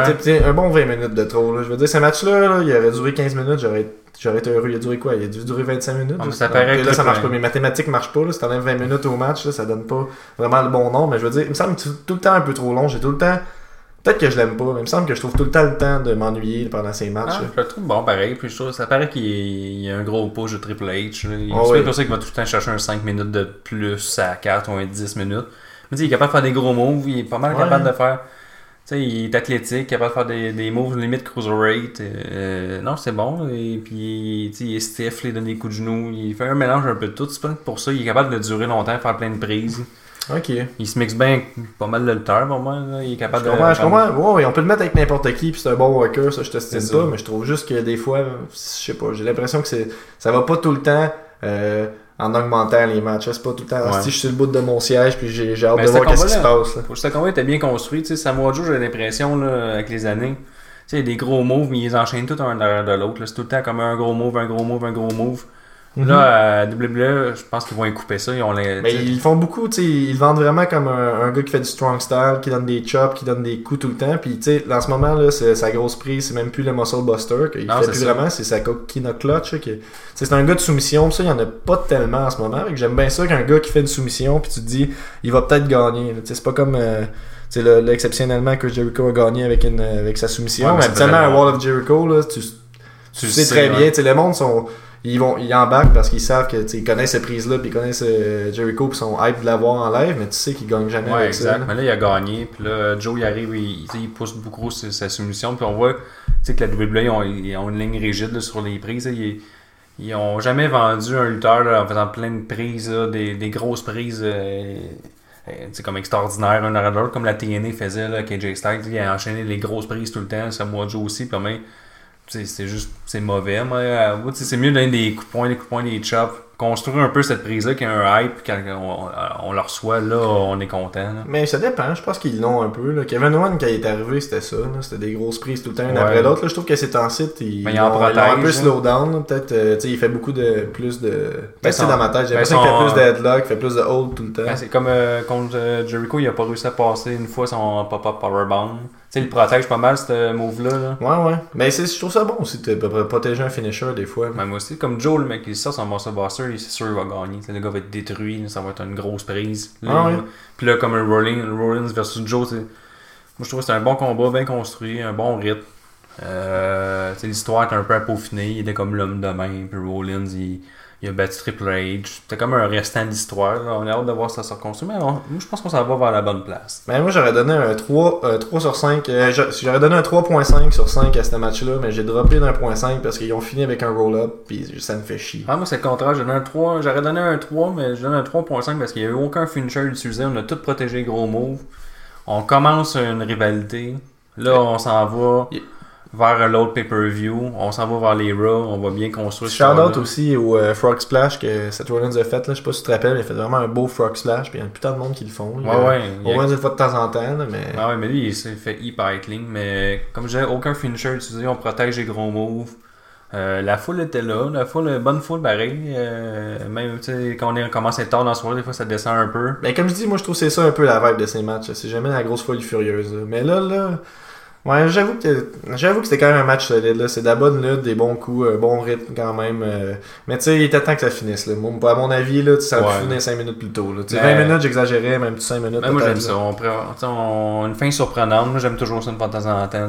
Un bon 20 minutes de trop. Là. Je veux dire, ce match-là, là, il aurait duré 15 minutes, j'aurais j'aurais été heureux. Il a duré quoi? Il a dû durer 25 minutes. Ah, ça paraît que là, ça marche pas. Mes mathématiques marchent pas. Là. Si t'enlèves 20 minutes au match, là, ça donne pas vraiment le bon nombre. Mais je veux dire, il me semble tout le temps un peu trop long. J'ai tout le temps. Peut-être que je l'aime pas, mais il me semble que je trouve tout le temps le temps de m'ennuyer pendant ces matchs. Ah, je le trouve bon pareil. Puis je trouve, ça paraît qu'il y a- un gros push de Triple H. Il Ah c'est oui. pour ça qu'il va tout le temps chercher un 5 minutes de plus à 4 ou un 10 minutes. Mais tu sais, il est capable de faire des gros moves. Il est pas mal Ouais. capable de faire. Tu sais, il est athlétique, capable de faire des, des moves limite cruiserweight. Euh, non, c'est bon. Et puis, tu sais, il est stiff, il donne des coups de genoux. Il fait un mélange un peu de tout. C'est pour ça. Il est capable de durer longtemps, faire plein de prises. Ok. Il se mixe bien pas mal de lutteurs, pour moi. là. Il est Je capable de. comprends, je comprends. Ouais, on peut le mettre avec n'importe qui, puis c'est un bon worker, ça je te stime ça. pas, mais je trouve juste que des fois, je sais pas, j'ai l'impression que c'est ça va pas tout le temps euh, en augmentant les matchs. C'est pas tout le temps, ah, Ouais. si je suis le bout de mon siège, puis j'ai hâte de voir qu'est-ce qui se passe. là. Pour ce combat était bien construit. Tu sais, Samoa Joe, j'ai l'impression, là, avec les années, tu sais, il y a des gros moves, mais ils enchaînent tous un derrière de l'autre. là. C'est tout le temps comme un gros move, un gros move, un gros move. Mhm. Là, à WWE, je pense qu'ils vont y couper ça. Ils ont les, Mais tu sais, ils font beaucoup, tu sais, ils le vendent vraiment comme un, un gars qui fait du strong style, qui donne des chops, qui donne des coups tout le temps. Puis, tu sais, en ce moment, là, c'est- sa grosse prise, c'est même plus le muscle buster, qu'il Non, fait c'est plus ça. vraiment, c'est sa coquina clutch. là, qui- tu sais, c'est un gars de soumission, ça, il y en a pas tellement en ce moment. Fait que J'aime bien ça qu'un gars qui fait une soumission, puis tu te dis, il va peut-être gagner. Tu sais, c'est pas comme. euh, tu sais, le- là, exceptionnellement, Chris Jericho a gagné avec, une, avec sa soumission. Ouais, mais habituellement, longtemps. Wall of Jericho, là, tu, tu le sais sais, très ouais. bien, tu sais, le monde sont. Ils vont ils embarquent parce qu'ils savent que tu sais, ils connaissent cette prise là puis ils connaissent euh, Jericho puis sont hype de l'avoir en live mais tu sais qu'ils gagnent jamais Ouais, avec ça. exact. là. Mais là, il a gagné. Puis là, Joe, il arrive, il, pousse beaucoup sa, sa soumission. Puis on voit tu sais, que la WWE, ils ont, ils ont une ligne rigide là, sur les prises. Ils, ils ont jamais vendu un lutteur là, en faisant plein de prises, là, des, des grosses prises. euh, euh, tu sais, comme extraordinaire un l'autre, comme la TNA faisait là, AJ Styles, il a enchaîné les grosses prises tout le temps, Samoa Joe aussi, puis c'est juste, c'est mauvais, moi, euh, c'est mieux donner des coups de poing, des coups de poing, des chops, construire un peu cette prise-là qui a un hype, quand on, on le reçoit, là, on est content, là. Mais ça dépend, je pense qu'ils l'ont un peu. Là. Kevin Owens, quand il est arrivé, c'était ça. là. C'était des grosses prises tout le temps, une Ouais. après l'autre. là. Je trouve que ces temps-ci, ils Mais ils il en ils un peu hein. slow down. là. Peut-être, euh, il fait beaucoup de. plus de. Que c'est son- dans ma tête, j'ai ben, qu'il fait plus de headlock, il fait plus de hold tout le temps. Ben, c'est comme euh, contre euh, Jericho, il a pas réussi à passer une fois son pop-up powerbomb. Tu sais, il protège pas mal, ce move-là, là. Ouais, ouais. Mais je trouve ça bon aussi de protéger un finisher des fois. Ben, moi aussi, comme Joe, le mec, il sort son Master Buster, il- c'est sûr qu'il va gagner. Tu sais, le gars va être détruit, ça va être une grosse prise. Là, Ah ouais. il- Puis là, comme un Rollins, Rollins versus Joe, moi je trouve que c'est un bon combat, bien construit, un bon rythme. Euh, L'histoire est un peu à peaufiner, il était comme l'homme de main, puis Rollins, il, il a battu Triple H. C'était comme un restant d'histoire. On a hâte de voir ça se reconstruire, mais on- moi je pense qu'on s'en va vers la bonne place. Ben, moi, j'aurais donné un 3, euh, 3 sur 5. euh, j'a- j'aurais donné un 3.5 sur 5 à ce match-là, mais j'ai droppé d'un point 5 parce qu'ils ont fini avec un roll-up, puis ça me fait chier. Ah, moi, c'est le contraire. J'ai donné un 3. J'aurais donné un 3, mais je donne un 3.5 parce qu'il n'y a eu aucun finisher utilisé. On a tout protégé gros moves. On commence une rivalité. Là, on s'en va Yeah. Vers l'autre pay-per-view. On s'en va vers les Raw. On va bien construire ce Shout out show-là. aussi au euh, Frog Splash que Seth Rollins a fait. Là. Je sais pas si tu te rappelles, il a fait vraiment un beau Frog Splash. Puis il y a putain de monde qui le font. là. Ouais, ouais. il y Au a- moins une fois de temps en temps, là, mais. Ah ouais, mais lui, il s'est fait hyper clean. Mais comme je disais, aucun finisher utilisé. On protège les gros moves. Euh, la foule était là, la foule, bonne foule pareil. Euh, même tu sais, quand on est commencé tard dans la soirée, des fois ça descend un peu. Mais comme je dis, moi je trouve c'est ça un peu la vibe de ces matchs. C'est jamais la grosse folie furieuse. là. Mais là, là. Ouais, j'avoue que j'avoue que c'était quand même un match solide. là. C'est de la bonne lutte, des bons coups, un bon rythme quand même. euh. Mais tu sais, il était temps que ça finisse. Là. Moi, à mon avis, là, ça Ouais. aurait fini 5 minutes plus tôt. Là. Mais- 20 minutes, j'exagérais, même 5 minutes. Mais moi j'aime ça. On, on- une fin surprenante. Moi j'aime toujours ça une fois de temps en temps.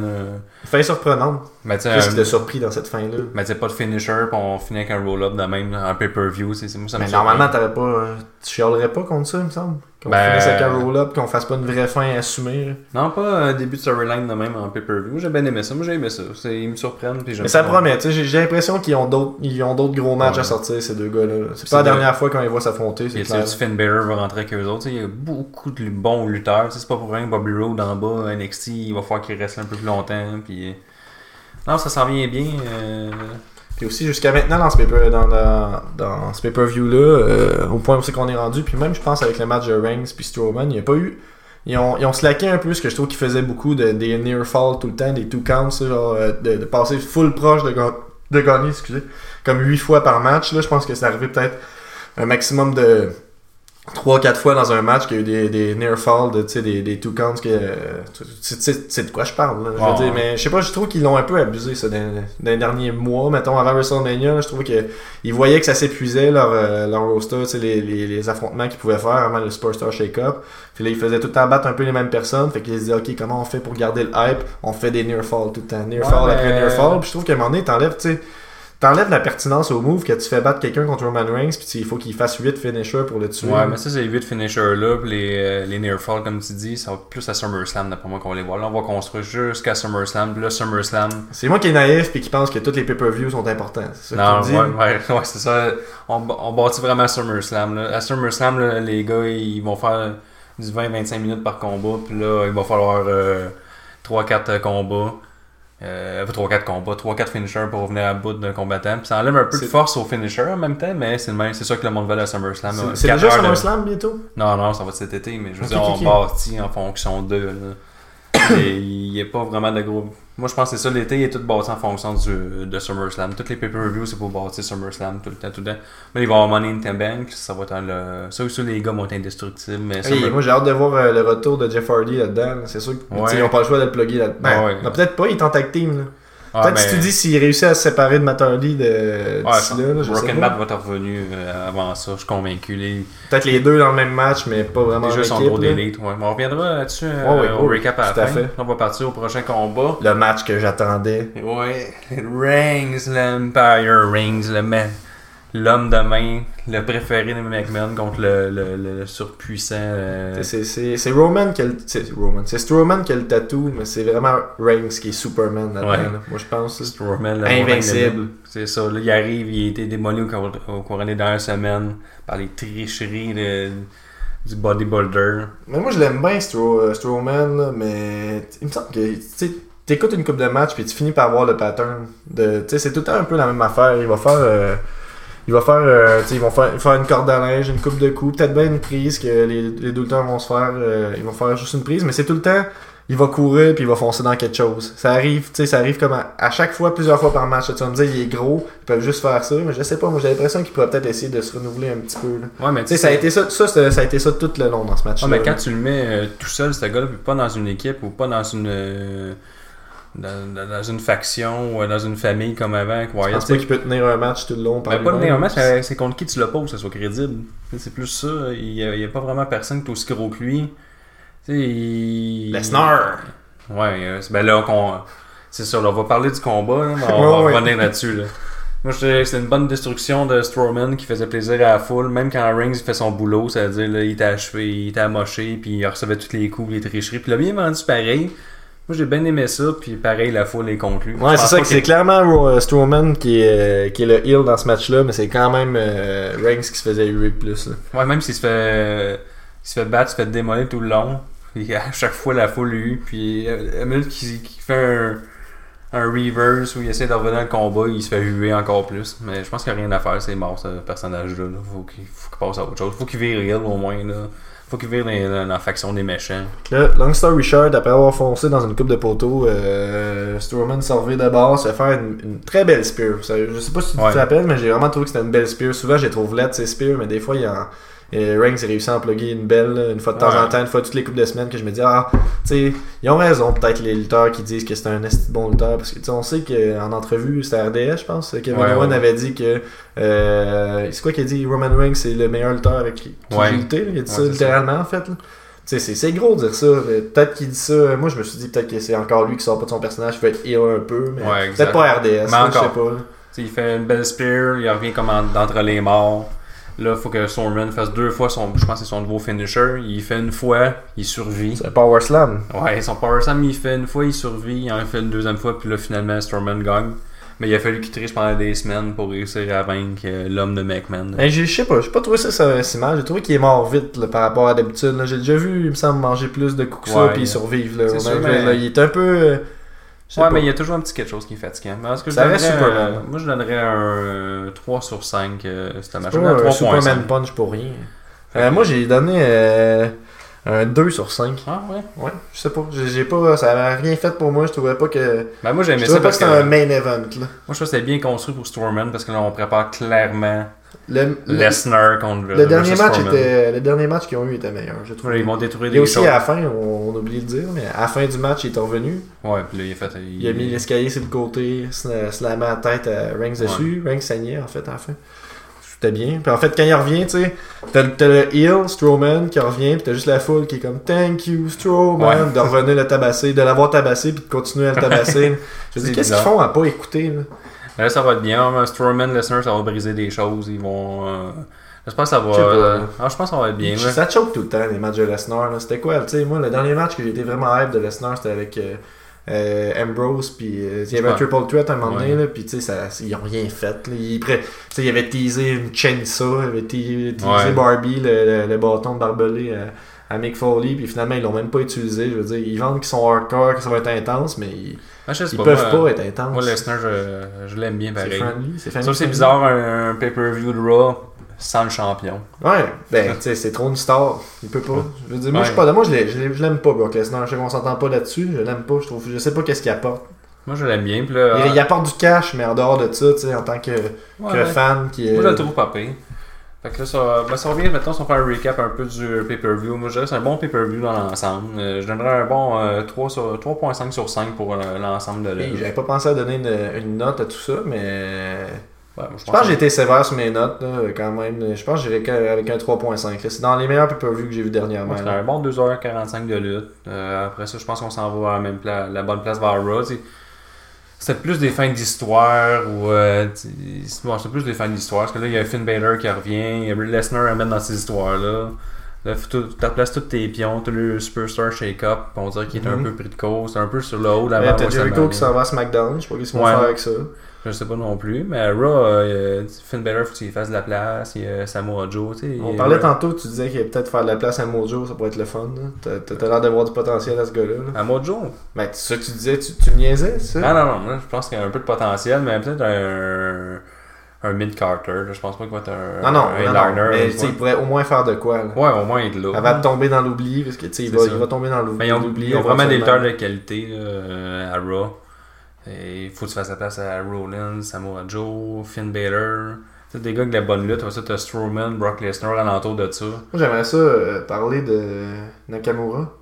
Fin surprenante. Mais tu sais, Qu'est-ce qui euh, t'a surpris dans cette fin-là? mais tu pas de finisher, puis on finit avec un roll-up de même en pay-per-view. c'est- Moi, ça Mais normalement, t'avais pas. euh, Tu chialerais pas contre ça, il me semble. Qu'on Ben- finisse avec un roll-up, qu'on fasse pas une vraie fin assumée. là. Non, pas un début de storyline de même en pay-per-view. J'ai bien aimé ça. Moi j'ai aimé ça. C'est- Ils me surprennent. Puis Mais ça promet, tu sais, j'ai l'impression qu'ils ont d'autres ils ont d'autres gros matchs Ouais. à sortir, ces deux gars-là. C'est C'est pas la dernière fois qu'on les voit s'affronter, c'est clair. tu Finn Balor va rentrer avec eux autres. Il y a beaucoup de bons lutteurs. C'est pas pour rien que Bobby Roode en bas, NXT, il va falloir qu'il reste un peu plus longtemps. Puis... euh, Non, ça s'en vient bien. euh, Aussi, jusqu'à maintenant, dans ce paper, dans, dans, dans ce pay-per-view-là, euh, au point où c'est qu'on est rendu, puis même, je pense, avec le match de Reigns puis Strowman, il n'y a pas eu. Ils ont, ils ont slacké un peu ce que je trouve qu'ils faisaient beaucoup, de, des near fall tout le temps, des two counts, genre, euh, de, passer full proche de, de gagner, excusez, comme 8 fois par match. Là, je pense que c'est arrivé peut-être un maximum de 3-4 fois dans un match qu'il y a eu des, des near fall, de, tu sais, des, des two counts. Que, tu sais c'est de quoi je parle. Là, je veux dire, mais je sais pas, je trouve qu'ils l'ont un peu abusé ça, dans, dans les derniers mois. Mettons, avant WrestleMania, là, je trouvais que ils voyaient que ça s'épuisait leur, euh, leur roster, tu sais, les, les, les affrontements qu'ils pouvaient faire avant le Superstar Shake-Up. Puis là, ils faisaient tout le temps battre un peu les mêmes personnes. Fait qu'ils se disaient, OK, comment on fait pour garder le hype? On fait des near fall tout le temps. Near Ouais, fall mais- après near fall. Puis je trouve qu'à un moment donné, t'enlèves, tu sais, t'enlèves la pertinence au move que tu fais battre quelqu'un contre Roman Reigns. Puis il faut qu'il fasse 8 finishers pour le tuer. Ouais, mais ça, c'est les 8 finishers-là. Puis les, euh, les near fall, comme tu dis, ça va plus à SummerSlam, d'après moi, qu'on va les voir. Là, on va construire jusqu'à SummerSlam. Puis là, SummerSlam. C'est moi qui est naïf puis qui pense que tous les pay-per-views sont importants. C'est ça Non, que tu me ouais, dis. ouais, ouais, c'est ça. On, on bâtit vraiment à SummerSlam. Là. À SummerSlam, là, les gars, ils vont faire du 20-25 minutes par combat. Puis là, il va falloir euh, 3-4 combats. Euh, 3-4 combats, 3-4 finishers pour revenir à bout d'un combattant. Puis ça enlève un peu de force au finisher en même temps, mais c'est le même. C'est ça que le monde veut à SummerSlam. C'est- Quatre déjà de- SummerSlam bientôt? Non, non, ça va être cet été, mais je veux Ok, dire, on ok. bâtit en fonction d'eux. il n'y a pas vraiment de gros. Moi, je pense que c'est ça, l'été, il est tout bâti en fonction du, de SummerSlam. Toutes les pay-per-views, c'est pour bâtir SummerSlam tout le temps, tout le temps. Mais il va y avoir Money in the Bank, ça va être le. Ça aussi, les gars vont être indestructibles. Mais Hey, moi j'ai hâte de voir euh, le retour de Jeff Hardy là-dedans. là. C'est sûr qu'ils Ouais. n'ont pas le choix de le plugger là-dedans. Ouais. peut-être pas, il est en tag team. là. Ah, peut-être ben, si tu dis s'il réussit à se séparer de Matt Hardy de Ouais, d'ici là, là, je Broken va être revenu euh, avant ça, je suis convaincu. Les... Peut-être les deux dans le même match, mais pas vraiment Déjà, en son équipe. gros d'élite. Ouais. On reviendra là-dessus euh, au recap à la fin. fait. On va partir au prochain combat. Le match que j'attendais. Ouais, Reigns, l'Empire Reigns, le man. L'homme de main, le préféré de McMahon contre le, le, le surpuissant. euh, C'est- Roman qui a le. C'est Roman. C'est Strowman qui a le tatou, mais c'est vraiment Reigns qui est Superman là-dedans. Ouais. là. Moi je pense. Strowman, le Invincible. C'est ça, là, il arrive, il a été démoli au, au courant des dernières semaines par les tricheries de- du bodybuilder. Mais moi je l'aime bien Stro euh, Strowman, mais il me semble que t'écoutes une coupe de match puis tu finis par voir le pattern. De, c'est tout le temps un peu la même affaire. Il va faire. euh, il va faire, euh, ils vont faire, faire une corde à linge, une coupe de coups, peut-être bien une prise que les, les deux temps vont se faire. euh, ils vont faire juste une prise, mais c'est tout le temps. Il va courir puis il va foncer dans quelque chose. Ça arrive, tu sais, ça arrive comme à, à chaque fois, plusieurs fois par match. Tu vas me dire, il est gros, ils peuvent juste faire ça, mais je sais pas. Moi, j'ai l'impression qu'il pourrait peut-être essayer de se renouveler un petit peu. là. Ouais, mais Tu sais, ça a été ça, ça, ça, a été ça tout le long dans ce match. Ouais, mais quand tu le mets euh, tout seul, ce gars-là, pas dans une équipe ou pas dans une. Euh, dans, une faction ou dans une famille comme avant. que Je Wyatt, pense pas qu'il peut tenir un match tout le long par Ben, pas tenir un match, euh, c'est contre qui tu l'opposes, que ça soit crédible. Tu C'est plus ça. Il n'y a, il pas vraiment personne qui est aussi gros que lui. Tu il... Lesnar. Ouais, euh, c'est- ben là, c'est là, on va parler du combat, là, mais on Ouais, va ouais. revenir là-dessus. Là. Moi, c'est une bonne destruction de Strowman qui faisait plaisir à la foule. Même quand Reigns fait son boulot, c'est-à-dire il était achevé, il était amoché, puis il recevait tous les coups, les tricheries. Puis il a bien vendu pareil. Moi, j'ai bien aimé ça, puis pareil, la foule est conclue. Ouais, c'est ça, que c'est clairement euh, Strowman qui est, euh, qui est le heel dans ce match-là, mais c'est quand même euh, Reigns qui se faisait huer plus. là. Ouais, même s'il se fait, il se fait battre, il se fait démolir tout le long. Puis à chaque fois, la foule lui. Puis euh, minute qu'il fait un, un reverse où il essaie de revenir dans le combat, il se fait huer encore plus. Mais je pense qu'il n'y a rien à faire, c'est mort ce personnage-là. là. Faut qu'il faut qu'il passe à autre chose. Faut qu'il vire réel au moins. Là. Faut qu'il vire dans, la faction des méchants. Là, long story short, après avoir foncé dans une coupe de poteau, euh, Strowman reviré de bord, se faire une, une très belle spear. Je sais pas si tu Ouais. te rappelles, mais j'ai vraiment trouvé que c'était une belle spear. Souvent, j'ai trouvé laid ces spears, mais des fois, il y a. Et Reigns a réussi à en plugger une belle, une fois de temps Ouais. en temps, une fois toutes les coupes de semaines, que je me dis, ah, tu sais, ils ont raison, peut-être les lutteurs qui disent que c'est un bon lutteur, parce que, tu sais, on sait qu'en entrevue, c'était RDS, je pense, Kevin Ouais, Owen ouais. avait dit que, euh, c'est quoi qu'il a dit, Roman Reigns, c'est le meilleur lutteur avec qui j'ai lutté, il a dit ça littéralement, en fait, là. Tu sais, c'est- gros de dire ça. Peut-être qu'il dit ça. Moi, je me suis dit peut-être que c'est encore lui qui sort pas de son personnage, qui veut être heel un peu, mais Ouais, peut-être pas RDS. Mais là, je sais encore. pas. là. Tu sais, il fait une belle spear, il revient comme en- d'entre les morts. Là, faut que Storman fasse deux fois son. Je pense que c'est son nouveau finisher. Il fait une fois, il survit. C'est un Power Slam. Ouais, son Power Slam, il fait une fois, il survit, il en fait une deuxième fois, puis là, finalement, Storman gagne. Mais il a fallu qu'il triche pendant des semaines pour réussir à vaincre euh, l'homme de McMahon. Je sais pas, j'ai pas trouvé ça si mal. J'ai trouvé qu'il est mort vite là, par rapport à d'habitude. J'ai déjà vu, il me semble, manger plus de coups que ça, puis il survivre. Là, sûr, mais- Il est un peu. Euh, je Ouais, pas. mais il y a toujours un petit quelque chose qui est fatigant. Mais est-ce que je Ça reste Superman. euh, moi, je donnerais un euh, 3 sur 5. Euh, C'est pas un 3.5. Superman Punch pour rien. Euh, moi, j'ai donné euh, un 2 sur 5. Ah, ouais. Ouais, je sais pas. J'ai pas. Ça a rien fait pour moi. Je trouvais pas que. Ben, moi, j'ai Je aimé trouvais ça pas que parce que. c'était un Moi, main event. Là. je trouve que c'était bien construit pour Storman parce que là, on prépare clairement Le, le, Lesnar contre le dernier match était, le dernier match qu'ils ont eu était meilleur. Je trouve. Ouais, Ils vont détruire des aussi choses. à la fin, on, on a oublié de dire, mais à la fin du match, il est revenu. Ouais, puis là, il a fait. Il a mis l'escalier sur le côté, sla- slamé la tête à Reigns dessus. Reigns saignait en fait à la fin. C'était bien. Puis en fait, quand il revient, tu sais, t'as t'as le heel, Strowman, qui revient, puis t'as juste la foule qui est comme Thank you, Strowman, Ouais. de revenir le tabasser, de l'avoir tabassé, puis de continuer à le tabasser. Je dis, qu'est-ce qu'ils font à pas écouter, là? Là, ça va être bien. Mais Strowman, Lesnar, ça va briser des choses. Ils vont. euh, que ça va. Je sais pas. euh, Ah, je pense que ça va être bien. Ça choque tout le temps, les matchs de Lesnar. C'était quoi, tu sais, moi, le dernier match que j'étais vraiment hype de Lesnar, c'était avec euh, euh, Ambrose, puis euh, il y avait un triple threat à un moment donné, Ouais. puis tu sais, ça- ils ont rien fait. Là. Ils, il avait teasé une chainsaw, il avait te- teasé Ouais. Barbie, le, le- le bâton de barbelé à, à Mick Foley, puis finalement, ils l'ont même pas utilisé. Je veux dire, ils vendent qu'ils sont hardcore, que ça va être intense, mais ils, Ah, ils pas, peuvent moi, pas être intenses. Moi, Lesnar, je, je l'aime bien c'est pareil. friendly, c'est Ça, family c'est friendly. bizarre, un, un pay-per-view de Raw sans le champion. Ouais, ben, tu sais, c'est trop une star. Il peut pas. Je veux dire, moi, je suis pas. Moi, je l'ai- je l'ai- je l'aime pas, Brock Lesnar. Je sais qu'on s'entend pas là-dessus. Je l'aime pas. Je trouve. Je sais pas qu'est-ce qu'il apporte. Moi, je l'aime bien. Là, Il, il apporte du cash, mais en dehors de ça, tu sais, en tant que, ouais, que ouais. fan qui est. Moi, je le trouve pas pire. Fait que là, ça, ben, ça revient maintenant, si on fait un recap un peu du pay-per-view. Moi, je dirais que c'est un bon pay-per-view dans l'ensemble. Euh, je donnerais un bon euh, 3 sur- 3.5 sur 5 pour euh, l'ensemble de l'œuvre. J'avais pas pensé à donner une, une note à tout ça, mais. Ouais, Je pense que j'ai été sévère sur mes notes, là, quand même. Je pense que j'irais avec un 3.5. là. C'est dans les meilleurs pay-per-view que j'ai vu dernièrement. Là. un bon 2h45 de lutte. Euh, après ça, je pense qu'on s'en va à la, même pla- la bonne place vers Raw. C'était plus des fins d'histoire ou. Euh, c'est- bon, c'était plus des fins d'histoire. Parce que là, il y a Finn Balor qui revient. Il y a Lesnar à mettre dans ces histoires-là. Là, tout- tu replaces tous tes pions, tout le Superstar Shake-Up. On dirait qu'il est un Mhm. peu pris de cause. C'est un peu sur le haut. D'avant T'as Jericho qui s'en va à SmackDown. Je sais pas qu'ils vont Ouais. faire avec ça. Je sais pas non plus. Mais Raw, euh, Finn Balor, faut qu'il fasse de la place. Il y a Samoa Joe. tu sais, On parlait tantôt, tu disais qu'il y a peut-être faire de la place à Mojo, ça pourrait être le fun. T'as- t'as l'air d'avoir du potentiel à ce gars-là. là. Samoa Joe. Ben, c'est ça que tu disais, tu, tu niaisais, ça? Ah non, non, moi, je pense qu'il y a un peu de potentiel, mais peut-être un, un mid-carter. là. Je pense pas qu'il va être un, Non, non, un non, non, mais il pourrait au moins faire de quoi. Là. Ouais, au moins être là. Avant de tomber dans l'oubli, parce que il va, il va tomber dans l'oubli. Mais ils ont, l'oubli ils ont vraiment des lutteurs de qualité là, à Raw. Il faut que tu fasses la place à Rollins, Samoa Joe, Finn Balor. Tu sais, des gars avec de la bonne lutte. Ça, t'as Strowman, Brock Lesnar alentour de ça. Moi, j'aimerais ça euh, parler de Nakamura.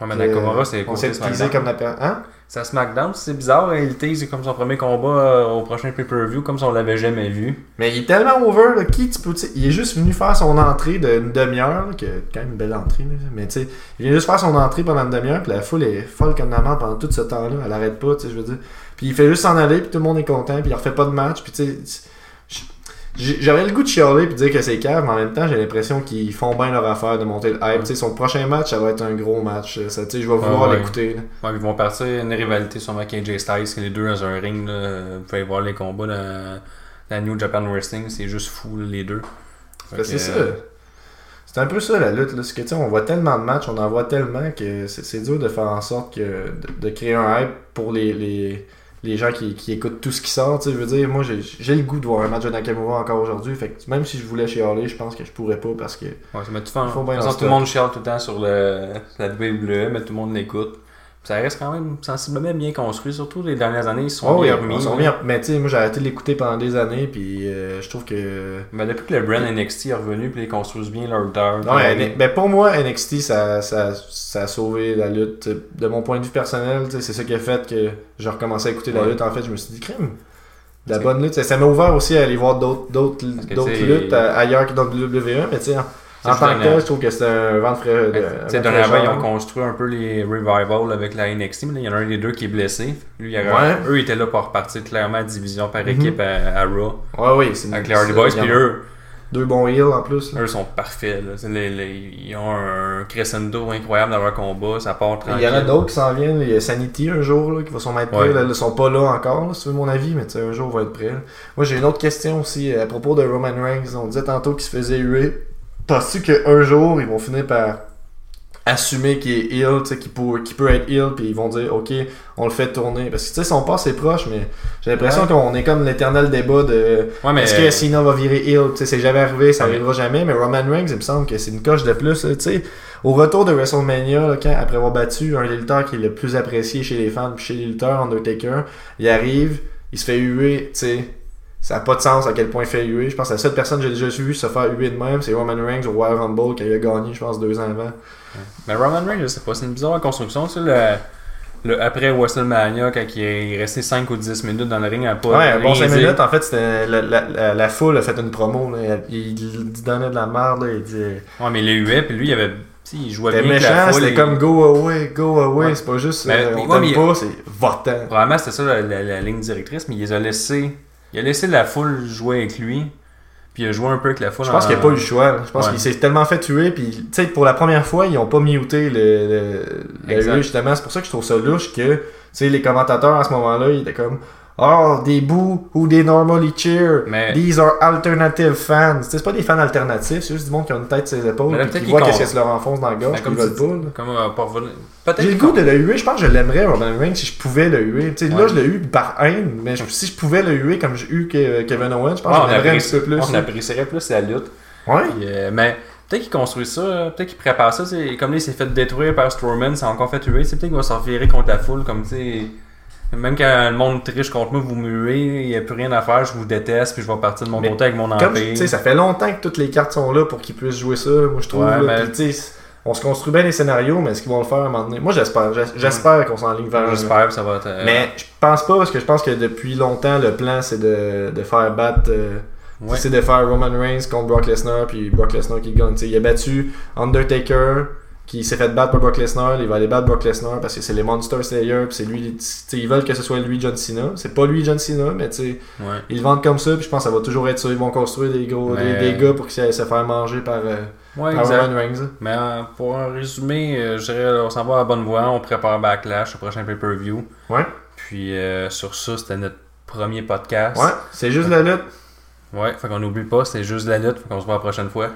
Ouais, mais Nakamura, c'est On s'est utilisé comme la per- Hein? À SmackDown, c'est bizarre. Il tease comme son premier combat euh, au prochain pay-per-view, comme si on l'avait jamais vu. Mais il est tellement over, là, qui tu peux, il est juste venu faire son entrée d'une demi-heure, qui est quand même une belle entrée, là, mais tu sais, il vient juste faire son entrée pendant une demi-heure, puis la foule est folle comme la mort pendant tout ce temps-là, elle arrête pas, tu sais, je veux dire. Puis il fait juste s'en aller, puis tout le monde est content, puis il refait pas de match, puis tu sais, j'aurais le goût de chialer puis de dire que c'est cave, mais en même temps, j'ai l'impression qu'ils font bien leur affaire de monter le hype, son prochain match, ça va être un gros match, ça, je vais vouloir ouais. l'écouter. Ouais, ils vont partir une rivalité sûrement avec AJ Styles, les deux dans un ring. Là. Vous pouvez voir les combats dans la New Japan Wrestling, c'est juste fou là, les deux. C'est ça. C'est un peu ça la lutte. Là. Que, on voit tellement de matchs, on en voit tellement que c'est c'est dur de faire en sorte que de, de créer un hype pour les, les, les gens qui, qui écoutent tout ce qui sort. tu sais. Je veux dire, moi j'ai le goût de voir un match de Nakamura encore aujourd'hui. Fait que même si je voulais chialer, je pense que je pourrais pas parce que. Ouais, façon, en tout le monde chiale tout le temps sur le, la WWE, mais tout le monde l'écoute. Ça reste quand même sensiblement bien construit, surtout les dernières années, ils sont Oh bien remis. s'en là. revient. Mais tu sais, moi j'ai arrêté de l'écouter pendant des années. Puis euh, je trouve que. Mais depuis que le brand NXT est revenu, puis ils construisent bien leur lutteurs. Non, ben pour moi, NXT, ça, ça, ça a sauvé la lutte. De mon point de vue personnel, c'est ça qui a fait que j'ai recommencé à écouter la lutte. En fait, je me suis dit, crème. De la bonne lutte. Ça m'a ouvert aussi à aller voir d'autres luttes euh, ailleurs que dans le WWE. Mais tu sais, en, C'est tant que tel, je trouve que c'était un vent de frais. dernièrement, ils fraîcheur. ont construit un peu les revivals avec la NXT, mais là, il y en a un des deux qui est blessé. Lui, il Ouais. eux ils étaient là pour repartir clairement à division par Mhm. équipe à, à Raw. Ouais, oui, c'est Avec les Hardy c'est- Boys, puis eux, Deux bons heals en plus. là. eux sont parfaits. là. C'est les- les- ils ont un crescendo incroyable dans leur combat, ça part tranquille. Il y en a d'autres qui s'en viennent. Il y a Sanity un jour là, qui va sûrement être prêt. Ouais. Ils sont pas là encore, là, si tu veux mon avis, mais tu sais, un jour ils vont être prêts. Moi j'ai une autre question aussi euh, à propos de Roman Reigns. On disait tantôt qu'il se faisait huer. Penses-tu qu'un jour ils vont finir par assumer qu'il est ill, tu sais, qu'il peut, qu'il peut être ill, puis ils vont dire ok, on le fait tourner? Parce que tu sais, son pas c'est proche, mais j'ai l'impression Ouais. qu'on est comme l'éternel débat de Ouais, mais est-ce que Cena va virer ill? Tu sais, c'est jamais arrivé, ça Ouais, arrivera jamais. Mais Roman Reigns, il me semble que c'est une coche de plus. Tu sais, au retour de WrestleMania, là, quand, après avoir battu un des lutteurs qui est le plus apprécié chez les fans, puis chez les lutteurs, Undertaker, il arrive, il se fait huer. Tu sais, ça n'a pas de sens à quel point il fait huer. Je pense que la seule personne que j'ai déjà vu se faire huer de même, c'est Roman Reigns au Royal Rumble il a gagné, je pense, deux ans avant. Mais Roman Reigns, je sais pas, c'est une bizarre construction. Tu sais, le, le après WrestleMania, quand il est resté 5 ou 10 minutes dans le ring à pas. Ouais, un bon rien 5 dire. minutes, en fait, c'était la, la, la, la foule a fait une promo. Là. Il, il donnait de la merde, là, il disait. Ouais, mais il les huait, puis lui, il avait. il jouait bien méchant, foule, c'était il- comme go away, go away. Ouais. C'est pas juste Mais- euh, on ouais, mais- pas, c'est votant. Probablement, c'était ça la, la- la ligne directrice, mais il les a laissés. Il a laissé la foule jouer avec lui. Puis il a joué un peu avec la foule. Je pense en- qu'il n'y a pas eu le choix. là. Je pense Ouais. qu'il s'est tellement fait tuer. Puis, tu sais, pour la première fois, ils ont pas muté le, le, le justement. C'est pour ça que je trouve ça louche que, sais, les commentateurs à ce moment-là, ils étaient comme. Oh, des boos ou des normally cheer. Mais- These are alternative fans. C'est pas des fans alternatifs, c'est juste du monde qui a une tête sur les épaules. Peut-être qui voit qu'est-ce que ça leur enfonce dans le gorge. Puis ils comme veulent pas. Comme euh, J'ai le goût de le huer, je pense que je l'aimerais Roman Reigns si je pouvais le huer. Là je l'ai eu par haine, mais je- si je pouvais le huer comme j'ai eu Ke- Kevin Owens, je pense Ouais, que je l'aimerais un petit peu plus. on apprécierait plus la lutte. Ouais. Puis, euh, mais peut-être qu'il construit ça, peut-être qu'il prépare ça. c'est Comme là, il s'est fait détruire par Strowman, c'est encore fait tuer. C'est peut-être qu'il va s'en virer contre la foule. Comme tu sais. Même quand le monde triche contre moi, vous me huez, il n'y a plus rien à faire, je vous déteste, puis je vais partir de mon côté avec mon Comme, tu empire. sais, ça fait longtemps que toutes les cartes sont là pour qu'ils puissent jouer ça, moi je trouve. Ouais, là. on se construit bien les scénarios, mais est-ce qu'ils vont le faire à un moment donné? Moi j'espère. J'es- J'espère qu'on s'enligne vers J'espère que ça va être. euh, Mais je pense pas, parce que je pense que depuis longtemps, le plan c'est de, de faire battre. euh, ouais. C'est de faire Roman Reigns contre Brock Lesnar, puis Brock Lesnar qui gagne. Il a battu Undertaker, qui s'est fait battre par Brock Lesnar. Il va aller battre Brock Lesnar parce que c'est les Monster Slayer, puis c'est lui. ils veulent que ce soit lui John Cena. C'est pas lui John Cena, mais tu Ouais. ils vendent comme ça, puis je pense que ça va toujours être ça. Ils vont construire des gros Mais- des, des gars pour qu'ils se faire manger par, euh, Ouais, par exact. Roman Reigns. Mais euh, pour un résumé, euh, je dirais, on s'en va à la bonne voie, on prépare Backlash, le prochain pay-per-view. Ouais. Puis euh, sur ça, c'était notre premier podcast. Ouais, c'est juste la lutte. Ouais, faut qu'on n'oublie pas, c'est juste la lutte, faut qu'on se voit la prochaine fois.